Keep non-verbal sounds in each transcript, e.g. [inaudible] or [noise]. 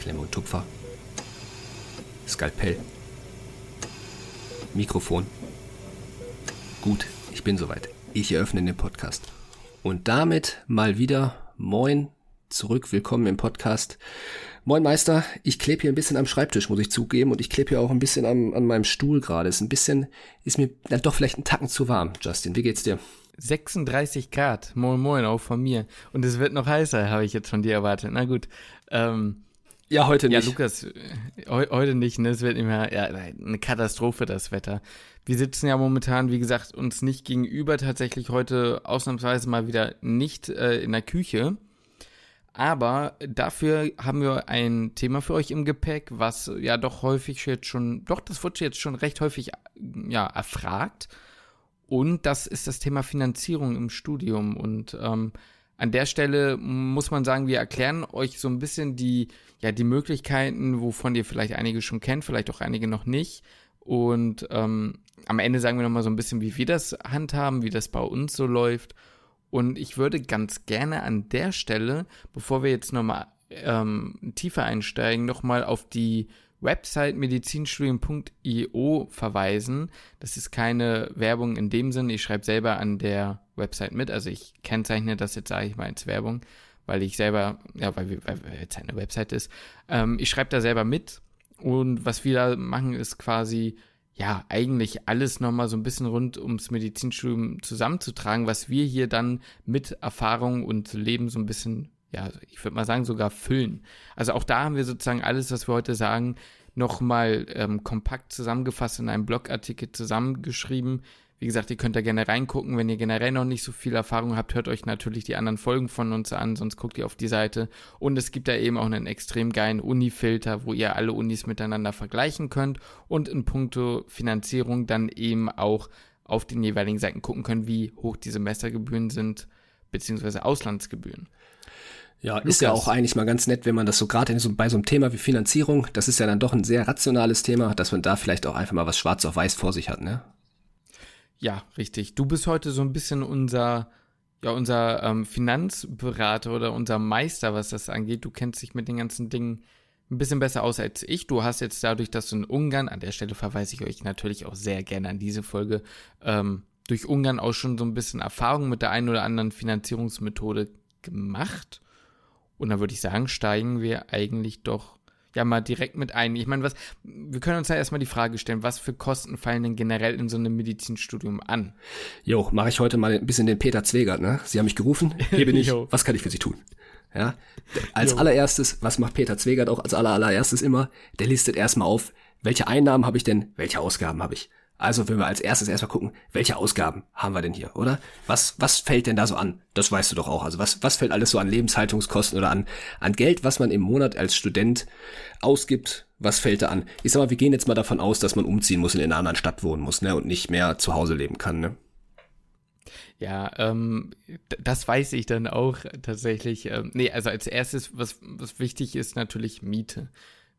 Klemme und Tupfer, Skalpell, Mikrofon. Gut, ich bin soweit. Ich eröffne den Podcast. Und damit mal wieder Moin, zurück, willkommen im Podcast. Moin Meister, ich klebe hier ein bisschen am Schreibtisch, muss ich zugeben, und ich klebe hier auch ein bisschen am, an meinem Stuhl gerade. Ist ein bisschen, ist mir dann doch vielleicht ein Tacken zu warm. Justin, wie geht's dir? 36 Grad, moin moin, auch von mir. Und es wird noch heißer, habe ich jetzt von dir erwartet. Na gut. Ähm, ja, heute nicht. Ja, Lukas, he heute nicht, ne? Es wird immer ja, eine Katastrophe, das Wetter. Wir sitzen ja momentan, wie gesagt, uns nicht gegenüber, tatsächlich heute ausnahmsweise mal wieder nicht äh, in der Küche. Aber dafür haben wir ein Thema für euch im Gepäck, was ja doch häufig jetzt schon, doch, das wurde jetzt schon recht häufig ja, erfragt. Und das ist das Thema Finanzierung im Studium. Und ähm, an der Stelle muss man sagen, wir erklären euch so ein bisschen die, ja, die Möglichkeiten, wovon ihr vielleicht einige schon kennt, vielleicht auch einige noch nicht. Und ähm, am Ende sagen wir nochmal so ein bisschen, wie wir das handhaben, wie das bei uns so läuft. Und ich würde ganz gerne an der Stelle, bevor wir jetzt nochmal ähm, tiefer einsteigen, nochmal auf die Website medizinstudium.io verweisen. Das ist keine Werbung in dem Sinn. Ich schreibe selber an der Website mit. Also ich kennzeichne das jetzt, sage ich mal, als Werbung, weil ich selber, ja, weil, weil jetzt eine Website ist. Ähm, ich schreibe da selber mit. Und was wir da machen, ist quasi, ja, eigentlich alles nochmal so ein bisschen rund ums Medizinstudium zusammenzutragen, was wir hier dann mit Erfahrung und Leben so ein bisschen ja, ich würde mal sagen, sogar füllen. Also auch da haben wir sozusagen alles, was wir heute sagen, nochmal ähm, kompakt zusammengefasst in einem Blogartikel zusammengeschrieben. Wie gesagt, ihr könnt da gerne reingucken. Wenn ihr generell noch nicht so viel Erfahrung habt, hört euch natürlich die anderen Folgen von uns an, sonst guckt ihr auf die Seite. Und es gibt da eben auch einen extrem geilen Uni-Filter, wo ihr alle Unis miteinander vergleichen könnt und in puncto Finanzierung dann eben auch auf den jeweiligen Seiten gucken könnt, wie hoch die Semestergebühren sind, beziehungsweise Auslandsgebühren. Ja, Lukas. ist ja auch eigentlich mal ganz nett, wenn man das so gerade so, bei so einem Thema wie Finanzierung, das ist ja dann doch ein sehr rationales Thema, dass man da vielleicht auch einfach mal was schwarz auf weiß vor sich hat, ne? Ja, richtig. Du bist heute so ein bisschen unser, ja, unser ähm, Finanzberater oder unser Meister, was das angeht. Du kennst dich mit den ganzen Dingen ein bisschen besser aus als ich. Du hast jetzt dadurch, dass du in Ungarn, an der Stelle verweise ich euch natürlich auch sehr gerne an diese Folge, ähm, durch Ungarn auch schon so ein bisschen Erfahrung mit der einen oder anderen Finanzierungsmethode gemacht. Und da würde ich sagen, steigen wir eigentlich doch ja mal direkt mit ein. Ich meine, was, wir können uns ja erstmal die Frage stellen, was für Kosten fallen denn generell in so einem Medizinstudium an? Jo, mache ich heute mal ein bisschen den Peter Zwegert, ne? Sie haben mich gerufen, hier bin [laughs] ich, was kann ich für Sie tun? Ja, als jo. allererstes, was macht Peter Zwegert auch als allererstes immer? Der listet erstmal auf, welche Einnahmen habe ich denn, welche Ausgaben habe ich? Also wenn wir als erstes erstmal gucken, welche Ausgaben haben wir denn hier, oder? Was, was fällt denn da so an? Das weißt du doch auch. Also was, was fällt alles so an Lebenshaltungskosten oder an, an Geld, was man im Monat als Student ausgibt? Was fällt da an? Ich sag mal, wir gehen jetzt mal davon aus, dass man umziehen muss und in einer anderen Stadt wohnen muss, ne? Und nicht mehr zu Hause leben kann, ne? Ja, ähm, das weiß ich dann auch tatsächlich. Ähm, nee, also als erstes, was, was wichtig ist, natürlich Miete.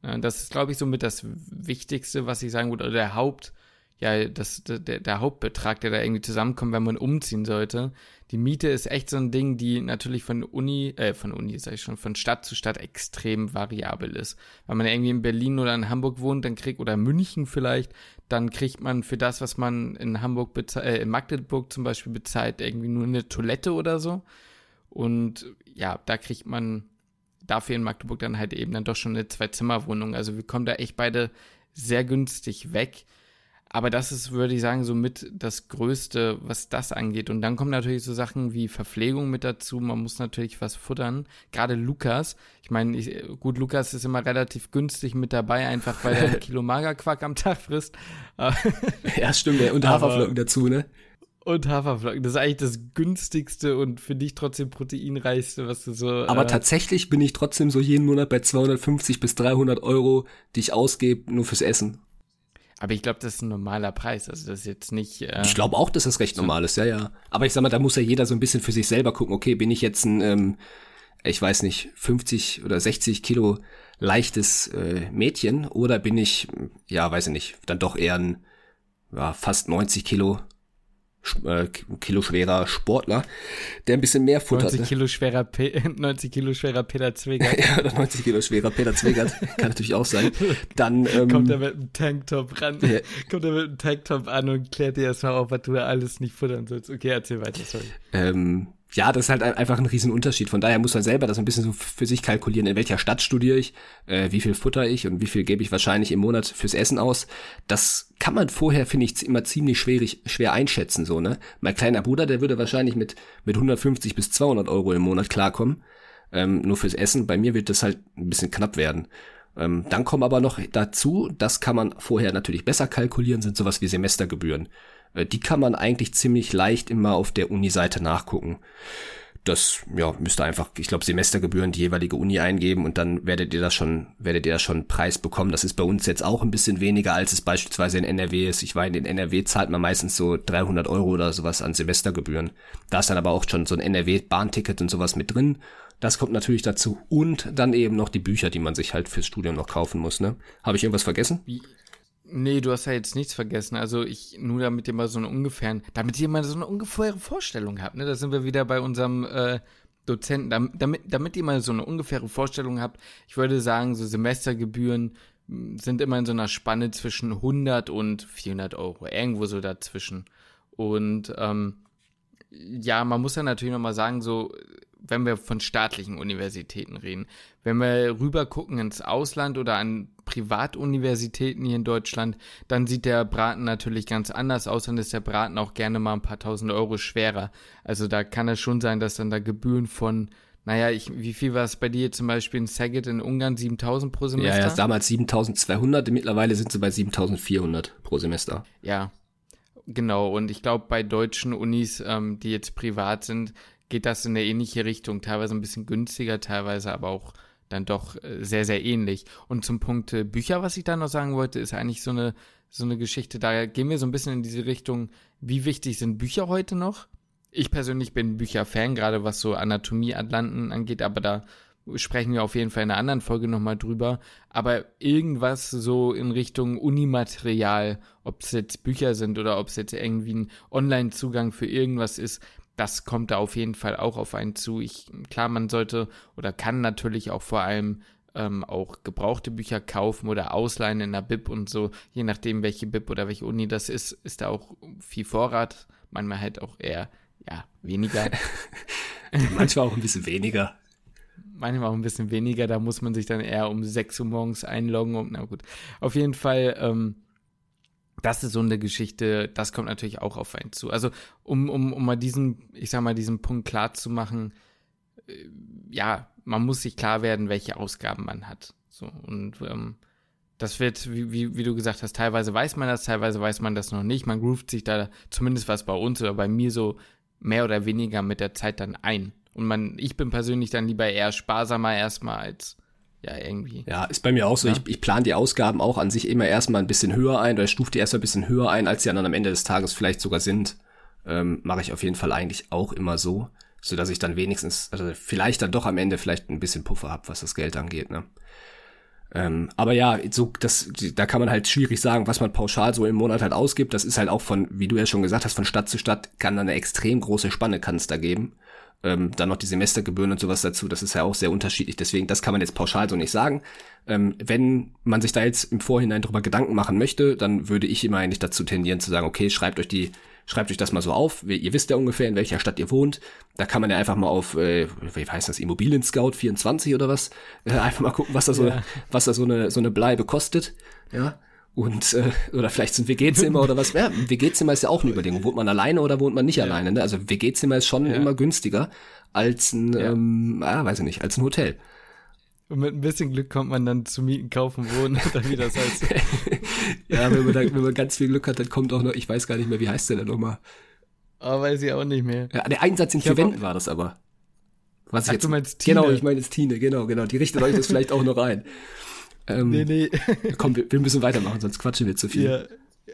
Das ist, glaube ich, somit das Wichtigste, was ich sagen würde, oder der Haupt, ja, das, der, der Hauptbetrag, der da irgendwie zusammenkommt, wenn man umziehen sollte. Die Miete ist echt so ein Ding, die natürlich von Uni, äh, von Uni, sag ich schon, von Stadt zu Stadt extrem variabel ist. Wenn man irgendwie in Berlin oder in Hamburg wohnt, dann kriegt, oder München vielleicht, dann kriegt man für das, was man in Hamburg äh, in Magdeburg zum Beispiel bezahlt, irgendwie nur eine Toilette oder so. Und ja, da kriegt man dafür in Magdeburg dann halt eben dann doch schon eine Zwei-Zimmer-Wohnung. Also wir kommen da echt beide sehr günstig weg. Aber das ist, würde ich sagen, so mit das Größte, was das angeht. Und dann kommen natürlich so Sachen wie Verpflegung mit dazu. Man muss natürlich was futtern. Gerade Lukas. Ich meine, ich, gut, Lukas ist immer relativ günstig mit dabei, einfach weil er ein [laughs] Kilo Magerquark am Tag frisst. [laughs] ja, stimmt. Und Haferflocken dazu, ne? Und Haferflocken. Das ist eigentlich das günstigste und für dich trotzdem proteinreichste, was du so. Aber äh, tatsächlich bin ich trotzdem so jeden Monat bei 250 bis 300 Euro, die ich ausgebe, nur fürs Essen. Aber ich glaube, das ist ein normaler Preis. Also das ist jetzt nicht. Äh, ich glaube auch, dass das recht normal ist, ja, ja. Aber ich sag mal, da muss ja jeder so ein bisschen für sich selber gucken, okay, bin ich jetzt ein, ähm, ich weiß nicht, 50 oder 60 Kilo leichtes äh, Mädchen oder bin ich, ja, weiß ich nicht, dann doch eher ein ja, fast 90 Kilo äh, Kilo schwerer Sportler, der ein bisschen mehr futtert. 90 Kilo schwerer, Pe [laughs] 90 Kilo schwerer Peter Zwegert. [laughs] ja, oder 90 Kilo schwerer Peter Zwegert, [laughs] kann natürlich auch sein. Dann ähm, kommt er mit einem Tanktop ran, ja. kommt er mit einem Tanktop an und klärt dir erstmal auf, was du alles nicht futtern sollst. Okay, erzähl weiter, sorry. Ähm, ja, das ist halt einfach ein Riesenunterschied. Von daher muss man selber das ein bisschen so für sich kalkulieren, in welcher Stadt studiere ich, äh, wie viel futter ich und wie viel gebe ich wahrscheinlich im Monat fürs Essen aus. Das kann man vorher, finde ich, immer ziemlich schwierig, schwer einschätzen, so, ne? Mein kleiner Bruder, der würde wahrscheinlich mit, mit 150 bis 200 Euro im Monat klarkommen, ähm, nur fürs Essen. Bei mir wird das halt ein bisschen knapp werden. Ähm, dann kommen aber noch dazu, das kann man vorher natürlich besser kalkulieren, sind sowas wie Semestergebühren. Äh, die kann man eigentlich ziemlich leicht immer auf der Uni-Seite nachgucken. Das ja, müsste einfach, ich glaube, Semestergebühren die jeweilige Uni eingeben und dann werdet ihr das schon, werdet ihr das schon Preis bekommen. Das ist bei uns jetzt auch ein bisschen weniger, als es beispielsweise in NRW ist. Ich weiß, in NRW zahlt man meistens so 300 Euro oder sowas an Semestergebühren. Da ist dann aber auch schon so ein NRW-Bahnticket und sowas mit drin. Das kommt natürlich dazu. Und dann eben noch die Bücher, die man sich halt fürs Studium noch kaufen muss, ne? Habe ich irgendwas vergessen? Wie, Nee, du hast ja jetzt nichts vergessen. Also ich, nur damit ihr mal so eine ungefähren, damit ihr mal so eine ungefähre Vorstellung habt, ne? Da sind wir wieder bei unserem äh, Dozenten, damit, damit ihr mal so eine ungefähre Vorstellung habt. Ich würde sagen, so Semestergebühren hm, sind immer in so einer Spanne zwischen 100 und 400 Euro, irgendwo so dazwischen. Und ähm, ja, man muss ja natürlich nochmal sagen, so wenn wir von staatlichen Universitäten reden. Wenn wir rüber gucken ins Ausland oder an Privatuniversitäten hier in Deutschland, dann sieht der Braten natürlich ganz anders aus und ist der Braten auch gerne mal ein paar tausend Euro schwerer. Also da kann es schon sein, dass dann da Gebühren von naja, ich, wie viel war es bei dir zum Beispiel in Saget in Ungarn? 7000 pro Semester? Ja, ja, damals 7200, mittlerweile sind sie bei 7400 pro Semester. Ja, genau. Und ich glaube, bei deutschen Unis, ähm, die jetzt privat sind, geht das in eine ähnliche Richtung. Teilweise ein bisschen günstiger, teilweise aber auch dann doch äh, sehr, sehr ähnlich. Und zum Punkt äh, Bücher, was ich da noch sagen wollte, ist eigentlich so eine, so eine Geschichte. Da gehen wir so ein bisschen in diese Richtung, wie wichtig sind Bücher heute noch? Ich persönlich bin Bücherfan, gerade was so Anatomie-Atlanten angeht, aber da sprechen wir auf jeden Fall in einer anderen Folge nochmal drüber. Aber irgendwas so in Richtung Unimaterial, ob es jetzt Bücher sind oder ob es jetzt irgendwie ein Online-Zugang für irgendwas ist, das kommt da auf jeden Fall auch auf einen zu. Ich, klar, man sollte oder kann natürlich auch vor allem ähm, auch gebrauchte Bücher kaufen oder ausleihen in der Bib und so, je nachdem, welche Bib oder welche Uni das ist, ist da auch viel Vorrat. Manchmal halt auch eher, ja, weniger. [laughs] Manchmal auch ein bisschen weniger. Manchmal auch ein bisschen weniger, da muss man sich dann eher um 6 Uhr morgens einloggen und na gut. Auf jeden Fall, ähm, das ist so eine Geschichte, das kommt natürlich auch auf einen zu. Also, um, um, um mal diesen, ich sag mal, diesen Punkt klar zu machen, äh, ja, man muss sich klar werden, welche Ausgaben man hat. So, und ähm, das wird, wie, wie, wie du gesagt hast, teilweise weiß man das, teilweise weiß man das noch nicht. Man groovt sich da zumindest was bei uns oder bei mir so mehr oder weniger mit der Zeit dann ein. Und man, ich bin persönlich dann lieber eher sparsamer erstmal als ja, irgendwie. Ja, ist bei mir auch so. Ja? Ich, ich plane die Ausgaben auch an sich immer erstmal ein bisschen höher ein oder stufe die erstmal ein bisschen höher ein, als sie dann am Ende des Tages vielleicht sogar sind. Ähm, Mache ich auf jeden Fall eigentlich auch immer so, so dass ich dann wenigstens, also vielleicht dann doch am Ende vielleicht ein bisschen Puffer hab, was das Geld angeht, ne? Ähm, aber ja, so das, da kann man halt schwierig sagen, was man pauschal so im Monat halt ausgibt. Das ist halt auch von, wie du ja schon gesagt hast, von Stadt zu Stadt kann da eine extrem große Spanne kann es da geben. Ähm, dann noch die Semestergebühren und sowas dazu, das ist ja auch sehr unterschiedlich. Deswegen, das kann man jetzt pauschal so nicht sagen. Ähm, wenn man sich da jetzt im Vorhinein drüber Gedanken machen möchte, dann würde ich immer eigentlich dazu tendieren zu sagen, okay, schreibt euch die, schreibt euch das mal so auf. Ihr wisst ja ungefähr, in welcher Stadt ihr wohnt. Da kann man ja einfach mal auf, äh, wie heißt das, Immobilien Scout 24 oder was, äh, einfach mal gucken, was da so, ja. was da so eine, so eine Bleibe kostet. Ja. Und, äh, oder vielleicht ein WG-Zimmer oder was. Ja, ein WG-Zimmer ist ja auch eine Überlegung. Wohnt man alleine oder wohnt man nicht ja. alleine? Ne? Also WG-Zimmer ist schon ja. immer günstiger als ein, ja. ähm, ah, weiß ich nicht, als ein Hotel. Und mit ein bisschen Glück kommt man dann zu mieten, kaufen, wohnen oder wie das heißt. ja, wenn man, da, wenn man ganz viel Glück hat, dann kommt auch noch, ich weiß gar nicht mehr, wie heißt der denn nochmal? Oh, weiß ich auch nicht mehr. Ja, der Einsatz in vier Wänden war das aber. Was Ach, ich jetzt, du meinst Tine? Genau, ich meine jetzt Tine, genau, genau. Die richtet euch das vielleicht auch noch ein. Ähm, nee, nee. [laughs] komm, wir, wir, müssen weitermachen, sonst quatschen wir zu viel. Ja,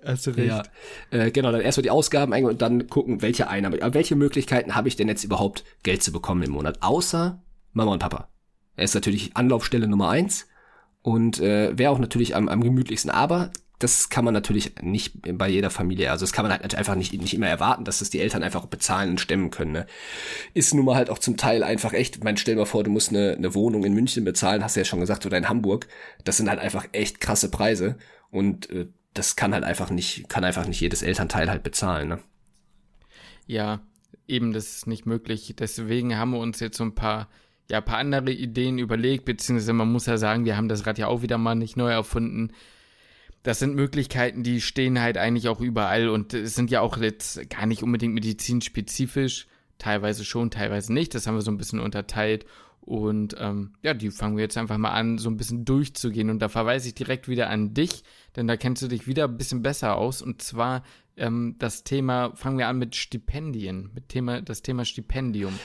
hast du recht. Ja, äh, genau, dann erstmal die Ausgaben eingehen und dann gucken, welche Einnahme, welche Möglichkeiten habe ich denn jetzt überhaupt, Geld zu bekommen im Monat, außer Mama und Papa. Er ist natürlich Anlaufstelle Nummer eins und äh, wäre auch natürlich am, am gemütlichsten, aber das kann man natürlich nicht bei jeder Familie, also das kann man halt einfach nicht, nicht immer erwarten, dass das die Eltern einfach bezahlen und stemmen können. Ne? Ist nun mal halt auch zum Teil einfach echt, man stell mal vor, du musst eine, eine Wohnung in München bezahlen, hast du ja schon gesagt, oder in Hamburg. Das sind halt einfach echt krasse Preise und äh, das kann halt einfach nicht, kann einfach nicht jedes Elternteil halt bezahlen. Ne? Ja, eben, das ist nicht möglich. Deswegen haben wir uns jetzt so ein paar ja, paar andere Ideen überlegt, beziehungsweise man muss ja sagen, wir haben das Rad ja auch wieder mal nicht neu erfunden das sind Möglichkeiten, die stehen halt eigentlich auch überall und es sind ja auch jetzt gar nicht unbedingt medizinspezifisch, teilweise schon, teilweise nicht. Das haben wir so ein bisschen unterteilt und ähm, ja, die fangen wir jetzt einfach mal an, so ein bisschen durchzugehen und da verweise ich direkt wieder an dich, denn da kennst du dich wieder ein bisschen besser aus und zwar ähm, das Thema, fangen wir an mit Stipendien, mit Thema, das Thema Stipendium.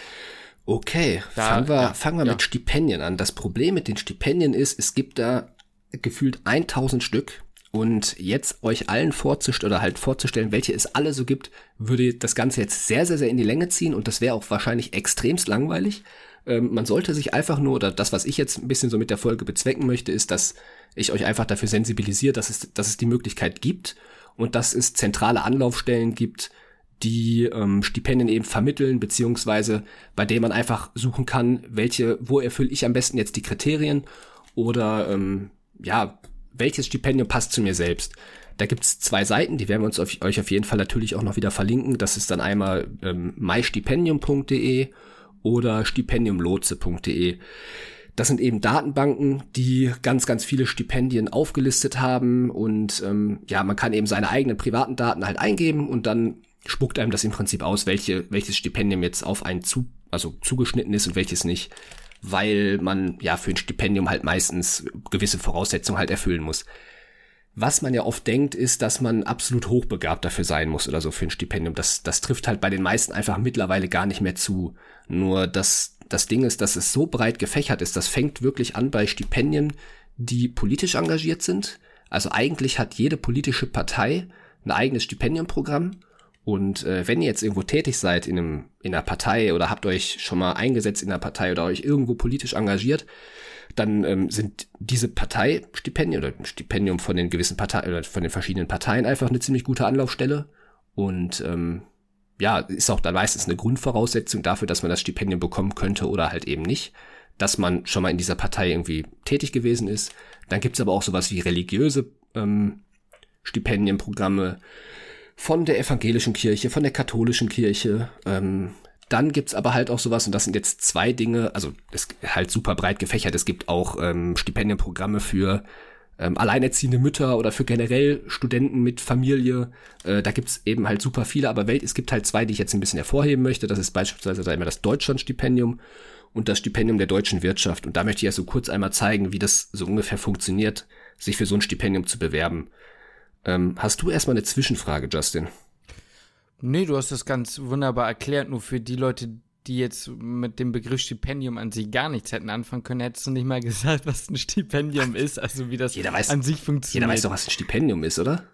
Okay, da, fangen wir, ja, fangen wir ja. mit Stipendien an. Das Problem mit den Stipendien ist, es gibt da gefühlt 1000 Stück und jetzt euch allen vorzustellen oder halt vorzustellen, welche es alle so gibt, würde das Ganze jetzt sehr, sehr, sehr in die Länge ziehen und das wäre auch wahrscheinlich extremst langweilig. Ähm, man sollte sich einfach nur, oder das, was ich jetzt ein bisschen so mit der Folge bezwecken möchte, ist, dass ich euch einfach dafür sensibilisiere, dass es, dass es die Möglichkeit gibt und dass es zentrale Anlaufstellen gibt, die ähm, Stipendien eben vermitteln, beziehungsweise bei denen man einfach suchen kann, welche, wo erfülle ich am besten jetzt die Kriterien oder ähm, ja, welches Stipendium passt zu mir selbst. Da gibt's zwei Seiten, die werden wir uns auf, euch auf jeden Fall natürlich auch noch wieder verlinken. Das ist dann einmal ähm, mystipendium.de oder stipendiumlotse.de. Das sind eben Datenbanken, die ganz, ganz viele Stipendien aufgelistet haben und ähm, ja, man kann eben seine eigenen privaten Daten halt eingeben und dann spuckt einem das im Prinzip aus, welche, welches Stipendium jetzt auf einen zu, also zugeschnitten ist und welches nicht weil man ja für ein Stipendium halt meistens gewisse Voraussetzungen halt erfüllen muss. Was man ja oft denkt, ist, dass man absolut hochbegabt dafür sein muss oder so für ein Stipendium. Das, das trifft halt bei den meisten einfach mittlerweile gar nicht mehr zu. Nur das, das Ding ist, dass es so breit gefächert ist. Das fängt wirklich an bei Stipendien, die politisch engagiert sind. Also eigentlich hat jede politische Partei ein eigenes Stipendiumprogramm und äh, wenn ihr jetzt irgendwo tätig seid in, einem, in einer Partei oder habt euch schon mal eingesetzt in einer Partei oder euch irgendwo politisch engagiert, dann ähm, sind diese Parteistipendien oder Stipendium von den gewissen Parteien oder von den verschiedenen Parteien einfach eine ziemlich gute Anlaufstelle. Und ähm, ja, ist auch dann meistens eine Grundvoraussetzung dafür, dass man das Stipendium bekommen könnte oder halt eben nicht, dass man schon mal in dieser Partei irgendwie tätig gewesen ist. Dann gibt's aber auch sowas wie religiöse ähm, Stipendienprogramme von der evangelischen Kirche, von der katholischen Kirche. Ähm, dann gibt's aber halt auch sowas, und das sind jetzt zwei Dinge, also es ist halt super breit gefächert. Es gibt auch ähm, Stipendienprogramme für ähm, alleinerziehende Mütter oder für generell Studenten mit Familie. Äh, da gibt's eben halt super viele, aber Welt, es gibt halt zwei, die ich jetzt ein bisschen hervorheben möchte. Das ist beispielsweise da immer das Deutschlandstipendium und das Stipendium der deutschen Wirtschaft. Und da möchte ich ja so kurz einmal zeigen, wie das so ungefähr funktioniert, sich für so ein Stipendium zu bewerben. Ähm, hast du erstmal eine Zwischenfrage, Justin? Nee, du hast das ganz wunderbar erklärt. Nur für die Leute, die jetzt mit dem Begriff Stipendium an sich gar nichts hätten anfangen können, hättest du nicht mal [laughs] gesagt, was ein Stipendium ist, also wie das weiß, an sich funktioniert. Jeder weiß doch, was ein Stipendium ist, oder?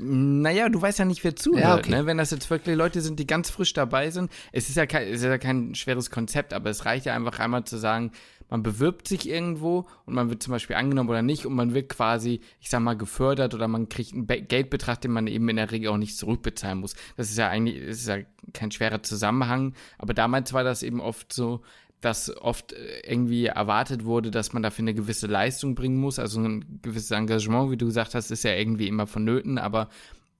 Naja, du weißt ja nicht, wer zuhört. Ja, okay. ne? Wenn das jetzt wirklich Leute sind, die ganz frisch dabei sind, es ist ja kein, es ist ja kein schweres Konzept, aber es reicht ja einfach einmal zu sagen, man bewirbt sich irgendwo und man wird zum Beispiel angenommen oder nicht und man wird quasi, ich sag mal, gefördert oder man kriegt einen Geldbetrag, den man eben in der Regel auch nicht zurückbezahlen muss. Das ist ja eigentlich, ist ja kein schwerer Zusammenhang, aber damals war das eben oft so, dass oft äh, irgendwie erwartet wurde, dass man dafür eine gewisse Leistung bringen muss, also ein gewisses Engagement, wie du gesagt hast, ist ja irgendwie immer vonnöten, aber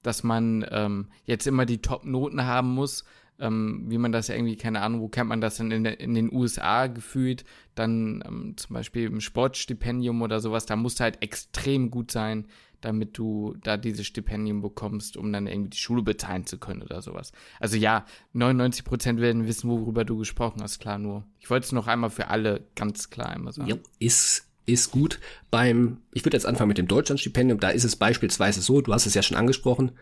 dass man ähm, jetzt immer die Top-Noten haben muss, ähm, wie man das irgendwie, keine Ahnung, wo kennt man das denn in, in den USA gefühlt, dann ähm, zum Beispiel im Sportstipendium oder sowas, da musst du halt extrem gut sein, damit du da dieses Stipendium bekommst, um dann irgendwie die Schule bezahlen zu können oder sowas. Also ja, 99 Prozent werden wissen, worüber du gesprochen hast, klar nur. Ich wollte es noch einmal für alle ganz klar einmal sagen. Ja, ist ist gut. Beim, ich würde jetzt anfangen mit dem Deutschlandstipendium, da ist es beispielsweise so, du hast es ja schon angesprochen,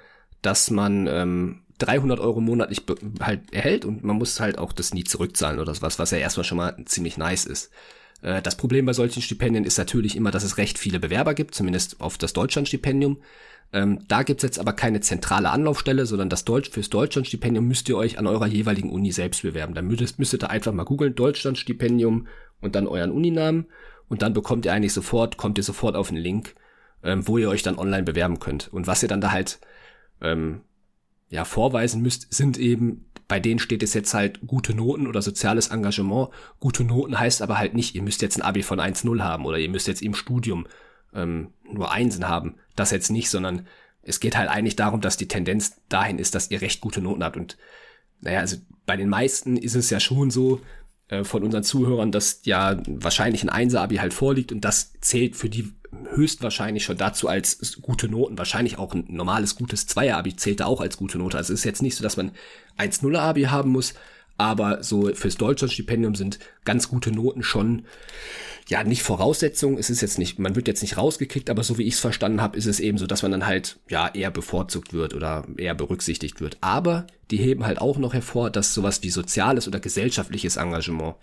dass man ähm, 300 Euro monatlich halt erhält und man muss halt auch das nie zurückzahlen oder sowas, was ja erstmal schon mal ziemlich nice ist. Äh, das Problem bei solchen Stipendien ist natürlich immer, dass es recht viele Bewerber gibt, zumindest auf das Deutschlandstipendium. Ähm, da gibt's jetzt aber keine zentrale Anlaufstelle, sondern das Deutsch fürs Deutschlandstipendium müsst ihr euch an eurer jeweiligen Uni selbst bewerben. Da müsstet, müsstet ihr einfach mal googeln, Deutschlandstipendium und dann euren Uninamen und dann bekommt ihr eigentlich sofort, kommt ihr sofort auf einen Link ähm, wo ihr euch dann online bewerben könnt. Und was ihr dann da halt ähm, ja vorweisen müsst, sind eben bei denen steht es jetzt halt gute Noten oder soziales Engagement. Gute Noten heißt aber halt nicht, ihr müsst jetzt ein Abi von 1,0 haben oder ihr müsst jetzt im Studium ähm, nur Einsen haben. Das jetzt nicht, sondern es geht halt eigentlich darum, dass die Tendenz dahin ist, dass ihr recht gute Noten habt. Und naja, also bei den meisten ist es ja schon so, äh, von unseren Zuhörern, dass ja wahrscheinlich ein Einser-Abi halt vorliegt und das zählt für die höchstwahrscheinlich schon dazu als gute Noten. Wahrscheinlich auch ein normales gutes Zweier-Abi zählt da auch als gute Note. Also es ist jetzt nicht so, dass man 1-0-Abi haben muss, aber so fürs Deutschlandstipendium sind ganz gute Noten schon ja nicht Voraussetzung. Es ist jetzt nicht, man wird jetzt nicht rausgekickt, aber so wie ich es verstanden habe, ist es eben so, dass man dann halt ja eher bevorzugt wird oder eher berücksichtigt wird. Aber die heben halt auch noch hervor, dass sowas wie soziales oder gesellschaftliches Engagement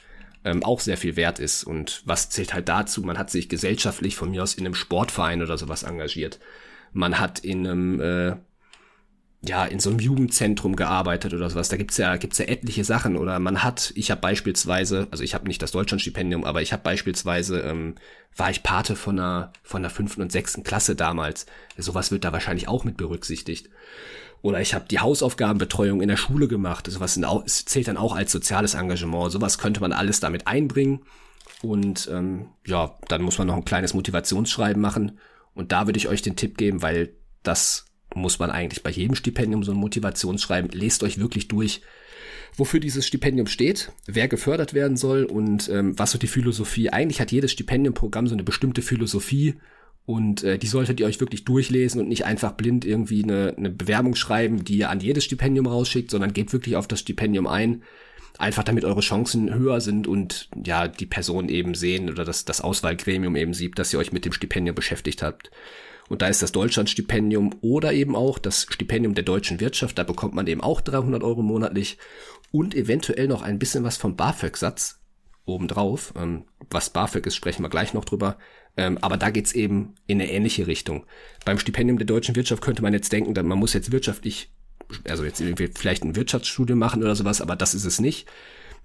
ähm, auch sehr viel wert ist. Und was zählt halt dazu? Man hat sich gesellschaftlich von mir aus in einem Sportverein oder sowas engagiert. Man hat in einem äh, ja, in so einem Jugendzentrum gearbeitet oder sowas. Da gibt's ja, gibt's ja etliche Sachen. Oder man hat, ich habe beispielsweise, also ich habe nicht das Deutschlandstipendium, aber ich habe beispielsweise, ähm, war ich Pate von einer, von der fünften und sechsten Klasse damals. Sowas wird da wahrscheinlich auch mit berücksichtigt. Oder ich habe die Hausaufgabenbetreuung in der Schule gemacht. Sowas sind auch, zählt dann auch als soziales Engagement. Sowas könnte man alles damit einbringen. Und ähm, ja, dann muss man noch ein kleines Motivationsschreiben machen. Und da würde ich euch den Tipp geben, weil das muss man eigentlich bei jedem Stipendium so ein Motivationsschreiben. Lest euch wirklich durch, wofür dieses Stipendium steht, wer gefördert werden soll und ähm, was so die Philosophie. Eigentlich hat jedes Stipendiumprogramm so eine bestimmte Philosophie und äh, die solltet ihr euch wirklich durchlesen und nicht einfach blind irgendwie eine, eine Bewerbung schreiben, die ihr an jedes Stipendium rausschickt, sondern geht wirklich auf das Stipendium ein. Einfach damit eure Chancen höher sind und ja, die Person eben sehen oder das, das Auswahlgremium eben sieht, dass ihr euch mit dem Stipendium beschäftigt habt. Und da ist das Deutschlandstipendium oder eben auch das Stipendium der deutschen Wirtschaft. Da bekommt man eben auch 300 Euro monatlich und eventuell noch ein bisschen was vom BAföG-Satz obendrauf. Ähm, was BAföG ist, sprechen wir gleich noch drüber. Ähm, aber da geht's eben in eine ähnliche Richtung. Beim Stipendium der deutschen Wirtschaft könnte man jetzt denken, man muss jetzt wirtschaftlich, also jetzt irgendwie vielleicht ein Wirtschaftsstudium machen oder sowas, aber das ist es nicht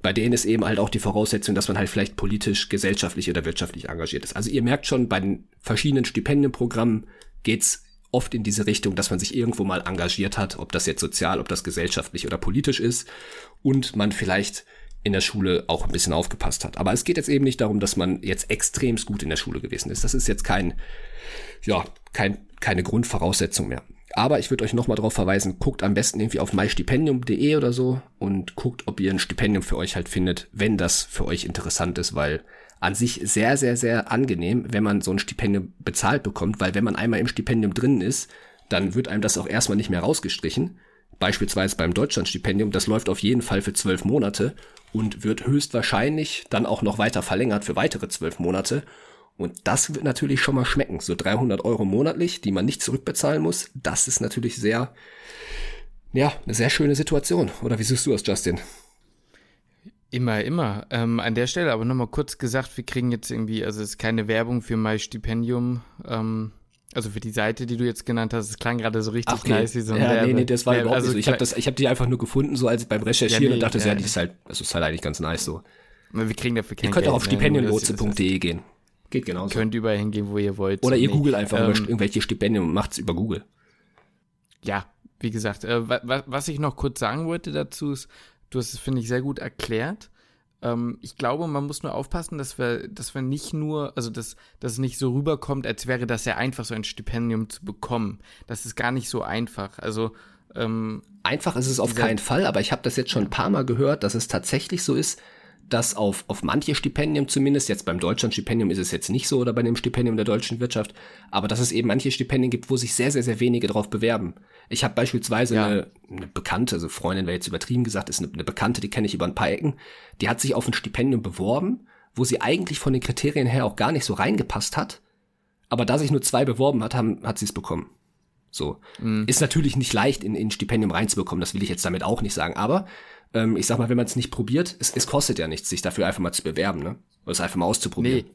bei denen ist eben halt auch die Voraussetzung, dass man halt vielleicht politisch, gesellschaftlich oder wirtschaftlich engagiert ist. Also ihr merkt schon, bei den verschiedenen Stipendienprogrammen geht's oft in diese Richtung, dass man sich irgendwo mal engagiert hat, ob das jetzt sozial, ob das gesellschaftlich oder politisch ist und man vielleicht in der Schule auch ein bisschen aufgepasst hat. Aber es geht jetzt eben nicht darum, dass man jetzt extremst gut in der Schule gewesen ist. Das ist jetzt kein, ja, kein, keine Grundvoraussetzung mehr. Aber ich würde euch nochmal darauf verweisen, guckt am besten irgendwie auf mystipendium.de oder so und guckt, ob ihr ein Stipendium für euch halt findet, wenn das für euch interessant ist, weil an sich sehr, sehr, sehr angenehm, wenn man so ein Stipendium bezahlt bekommt, weil wenn man einmal im Stipendium drin ist, dann wird einem das auch erstmal nicht mehr rausgestrichen. Beispielsweise beim Deutschlandstipendium, das läuft auf jeden Fall für zwölf Monate und wird höchstwahrscheinlich dann auch noch weiter verlängert für weitere zwölf Monate. Und das wird natürlich schon mal schmecken. So 300 Euro monatlich, die man nicht zurückbezahlen muss, das ist natürlich sehr, ja, eine sehr schöne Situation. Oder wie siehst du das, Justin? Immer, immer. Ähm, an der Stelle aber nochmal kurz gesagt, wir kriegen jetzt irgendwie, also es ist keine Werbung für mein Stipendium, ähm, also für die Seite, die du jetzt genannt hast, es klang gerade so richtig okay. nice so Ja, Werbe. nee, nee, das war überhaupt also nicht so. Ich habe habe die einfach nur gefunden, so als beim Recherchieren ja, nee, und dachte, ja, ja, die ist halt, das ist halt eigentlich ganz nice so. Wir kriegen dafür kein Ihr könnt Geld, auch auf ne? stipendienlotse.de gehen. Geht genauso. Könnt überall hingehen, wo ihr wollt. Oder ihr googelt einfach ähm, irgendwelche Stipendien und macht's über Google. Ja, wie gesagt, äh, was ich noch kurz sagen wollte dazu ist, du hast es, finde ich, sehr gut erklärt. Ähm, ich glaube, man muss nur aufpassen, dass wir, dass wir nicht nur, also dass, dass es nicht so rüberkommt, als wäre das sehr einfach, so ein Stipendium zu bekommen. Das ist gar nicht so einfach. Also ähm, einfach ist es auf keinen Fall, aber ich habe das jetzt schon ein paar Mal gehört, dass es tatsächlich so ist, dass auf, auf manche Stipendien zumindest, jetzt beim Deutschlandstipendium ist es jetzt nicht so oder bei dem Stipendium der deutschen Wirtschaft, aber dass es eben manche Stipendien gibt, wo sich sehr, sehr, sehr wenige drauf bewerben. Ich habe beispielsweise ja. eine, eine Bekannte, also Freundin wäre jetzt übertrieben gesagt, ist eine, eine Bekannte, die kenne ich über ein paar Ecken, die hat sich auf ein Stipendium beworben, wo sie eigentlich von den Kriterien her auch gar nicht so reingepasst hat, aber da sich nur zwei beworben hat, haben, hat sie es bekommen. So. Mhm. Ist natürlich nicht leicht, in, in Stipendium reinzubekommen, das will ich jetzt damit auch nicht sagen, aber ähm, ich sag mal, wenn man es nicht probiert, es, es kostet ja nichts, sich dafür einfach mal zu bewerben, ne? Oder es einfach mal auszuprobieren. Nee.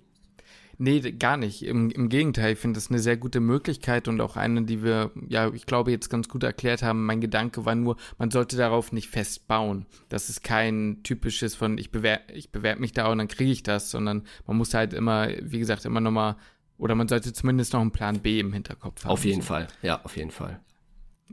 Nee, gar nicht. Im, im Gegenteil, ich finde das eine sehr gute Möglichkeit und auch eine, die wir, ja, ich glaube, jetzt ganz gut erklärt haben. Mein Gedanke war nur, man sollte darauf nicht festbauen. Das ist kein typisches von, ich bewerbe ich bewerb mich da und dann kriege ich das, sondern man muss halt immer, wie gesagt, immer nochmal oder man sollte zumindest noch einen Plan B im Hinterkopf haben. Auf jeden so. Fall, ja, auf jeden Fall.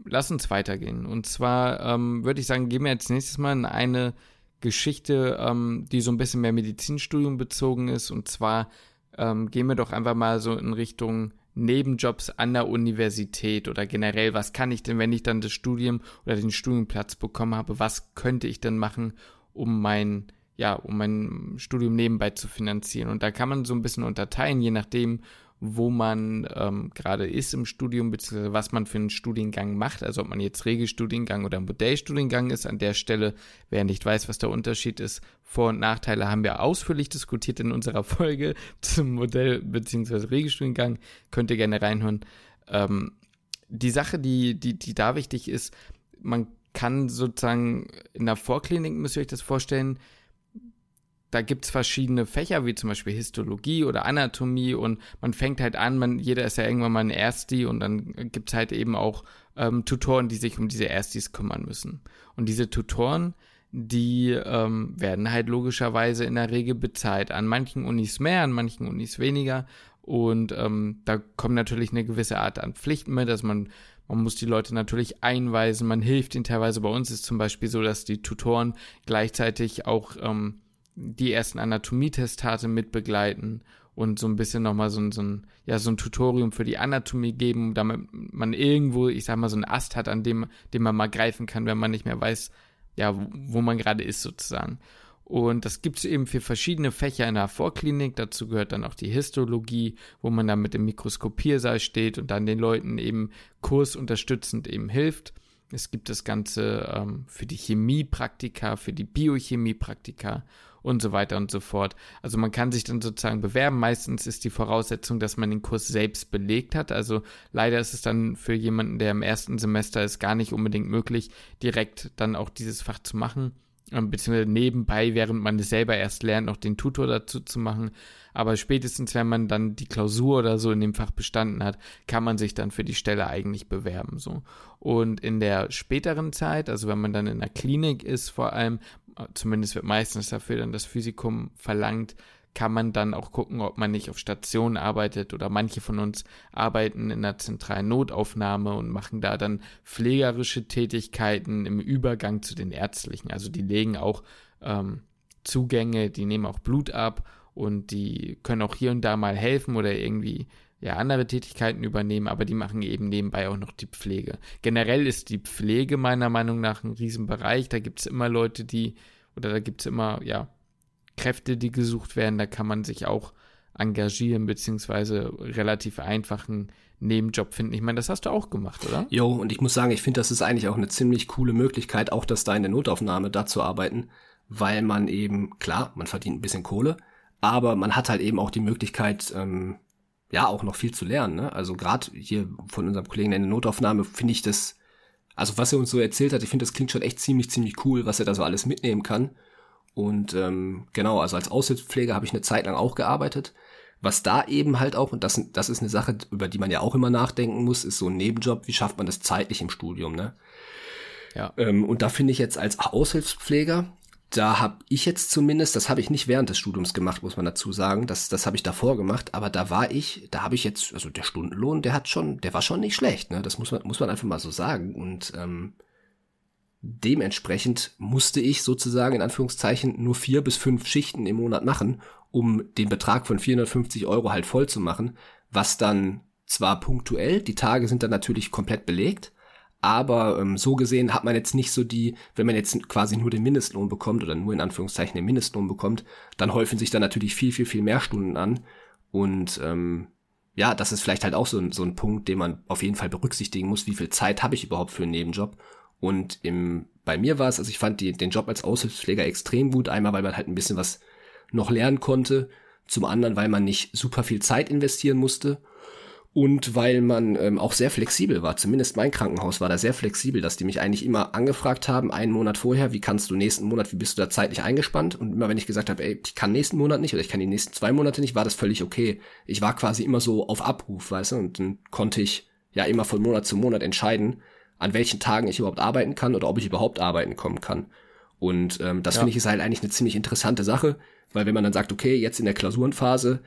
Lass uns weitergehen. Und zwar ähm, würde ich sagen, gehen wir jetzt nächstes Mal in eine Geschichte, ähm, die so ein bisschen mehr Medizinstudium bezogen ist. Und zwar ähm, gehen wir doch einfach mal so in Richtung Nebenjobs an der Universität oder generell, was kann ich denn, wenn ich dann das Studium oder den Studienplatz bekommen habe, was könnte ich denn machen, um mein, ja, um mein Studium nebenbei zu finanzieren? Und da kann man so ein bisschen unterteilen, je nachdem, wo man ähm, gerade ist im Studium, beziehungsweise was man für einen Studiengang macht. Also ob man jetzt Regelstudiengang oder Modellstudiengang ist. An der Stelle, wer nicht weiß, was der Unterschied ist, Vor- und Nachteile haben wir ausführlich diskutiert in unserer [laughs] Folge zum Modell- beziehungsweise Regelstudiengang. Könnt ihr gerne reinhören. Ähm, die Sache, die, die, die da wichtig ist, man kann sozusagen in der Vorklinik, müsst ihr euch das vorstellen, da gibt's verschiedene Fächer, wie zum Beispiel Histologie oder Anatomie und man fängt halt an, man, jeder ist ja irgendwann mal ein Ersti und dann gibt's halt eben auch ähm, Tutoren, die sich um diese Erstis kümmern müssen. Und diese Tutoren, die ähm, werden halt logischerweise in der Regel bezahlt. An manchen Unis mehr, an manchen Unis weniger. Und ähm, da kommt natürlich eine gewisse Art an Pflichten mit, dass man man muss die Leute natürlich einweisen, man hilft ihnen teilweise. Bei uns ist zum Beispiel so, dass die Tutoren gleichzeitig auch ähm, die ersten Anatomietestate mit begleiten und so ein bisschen nochmal so ein, so ein, ja, so ein Tutorium für die Anatomie geben, damit man irgendwo, ich sag mal, so einen Ast hat, an dem, dem man mal greifen kann, wenn man nicht mehr weiß, ja, wo man gerade ist sozusagen. Und das gibt es eben für verschiedene Fächer in der Vorklinik. Dazu gehört dann auch die Histologie, wo man dann mit dem Mikroskopiersaal steht und dann den Leuten eben kursunterstützend eben hilft. Es gibt das Ganze ähm, für die Chemiepraktika, für die Biochemiepraktika und so weiter und so fort. Also man kann sich dann sozusagen bewerben. Meistens ist die Voraussetzung, dass man den Kurs selbst belegt hat. Also leider ist es dann für jemanden, der im ersten Semester ist, gar nicht unbedingt möglich, direkt dann auch dieses Fach zu machen. Ähm, beziehungsweise nebenbei, während man es selber erst lernt, noch den Tutor dazu zu machen. Aber spätestens, wenn man dann die Klausur oder so in dem Fach bestanden hat, kann man sich dann für die Stelle eigentlich bewerben, so. Und in der späteren Zeit, also wenn man dann in der Klinik ist, vor allem, zumindest wird meistens dafür dann das Physikum verlangt, kann man dann auch gucken, ob man nicht auf Station arbeitet oder manche von uns arbeiten in der zentralen Notaufnahme und machen da dann pflegerische Tätigkeiten im Übergang zu den ärztlichen. Also die legen auch ähm, Zugänge, die nehmen auch Blut ab und die können auch hier und da mal helfen oder irgendwie ja andere Tätigkeiten übernehmen, aber die machen eben nebenbei auch noch die Pflege. Generell ist die Pflege meiner Meinung nach ein Riesenbereich. Da gibt es immer Leute, die, oder da gibt es immer, ja, Kräfte, die gesucht werden. Da kann man sich auch engagieren, beziehungsweise relativ einfachen Nebenjob finden. Ich meine, das hast du auch gemacht, oder? Jo, und ich muss sagen, ich finde, das ist eigentlich auch eine ziemlich coole Möglichkeit, auch das da in der Notaufnahme da zu arbeiten, weil man eben, klar, man verdient ein bisschen Kohle, aber man hat halt eben auch die Möglichkeit, ähm, ja auch noch viel zu lernen. Ne? Also gerade hier von unserem Kollegen in der Notaufnahme finde ich das, also was er uns so erzählt hat, ich finde das klingt schon echt ziemlich, ziemlich cool, was er da so alles mitnehmen kann. Und ähm, genau, also als Aushilfspfleger habe ich eine Zeit lang auch gearbeitet. Was da eben halt auch, und das, das ist eine Sache, über die man ja auch immer nachdenken muss, ist so ein Nebenjob, wie schafft man das zeitlich im Studium, ne? Ja. Ähm, und da finde ich jetzt als Aushilfspfleger, da habe ich jetzt zumindest, das habe ich nicht während des Studiums gemacht, muss man dazu sagen, das, das habe ich davor gemacht, aber da war ich, da habe ich jetzt, also der Stundenlohn, der hat schon, der war schon nicht schlecht, ne? Das muss man, muss man einfach mal so sagen. Und ähm, dementsprechend musste ich sozusagen in Anführungszeichen nur vier bis fünf Schichten im Monat machen, um den Betrag von 450 Euro halt voll zu machen, was dann zwar punktuell, die Tage sind dann natürlich komplett belegt, aber ähm, so gesehen hat man jetzt nicht so die, wenn man jetzt quasi nur den Mindestlohn bekommt oder nur in Anführungszeichen den Mindestlohn bekommt, dann häufen sich dann natürlich viel, viel, viel mehr Stunden an. Und ähm, ja, das ist vielleicht halt auch so, ein so ein Punkt, den man auf jeden Fall berücksichtigen muss, wie viel Zeit habe ich überhaupt für einen Nebenjob. Und im, bei mir war es, also ich fand die, den Job als Aushilfspfleger extrem gut. Einmal, weil man halt ein bisschen was noch lernen konnte. Zum anderen, weil man nicht super viel Zeit investieren musste und weil man ähm, auch sehr flexibel war. Zumindest mein Krankenhaus war da sehr flexibel, dass die mich eigentlich immer angefragt haben, einen Monat vorher, wie kannst du nächsten Monat, wie bist du da zeitlich eingespannt? Und immer wenn ich gesagt habe, ey, ich kann nächsten Monat nicht oder ich kann die nächsten zwei Monate nicht, war das völlig okay. Ich war quasi immer so auf Abruf, weißt du, und dann konnte ich ja immer von Monat zu Monat entscheiden, an welchen Tagen ich überhaupt arbeiten kann oder ob ich überhaupt arbeiten kommen kann. Und ähm, das ja. finde ich ist halt eigentlich eine ziemlich interessante Sache, weil wenn man dann sagt, okay, jetzt in der Klausurenphase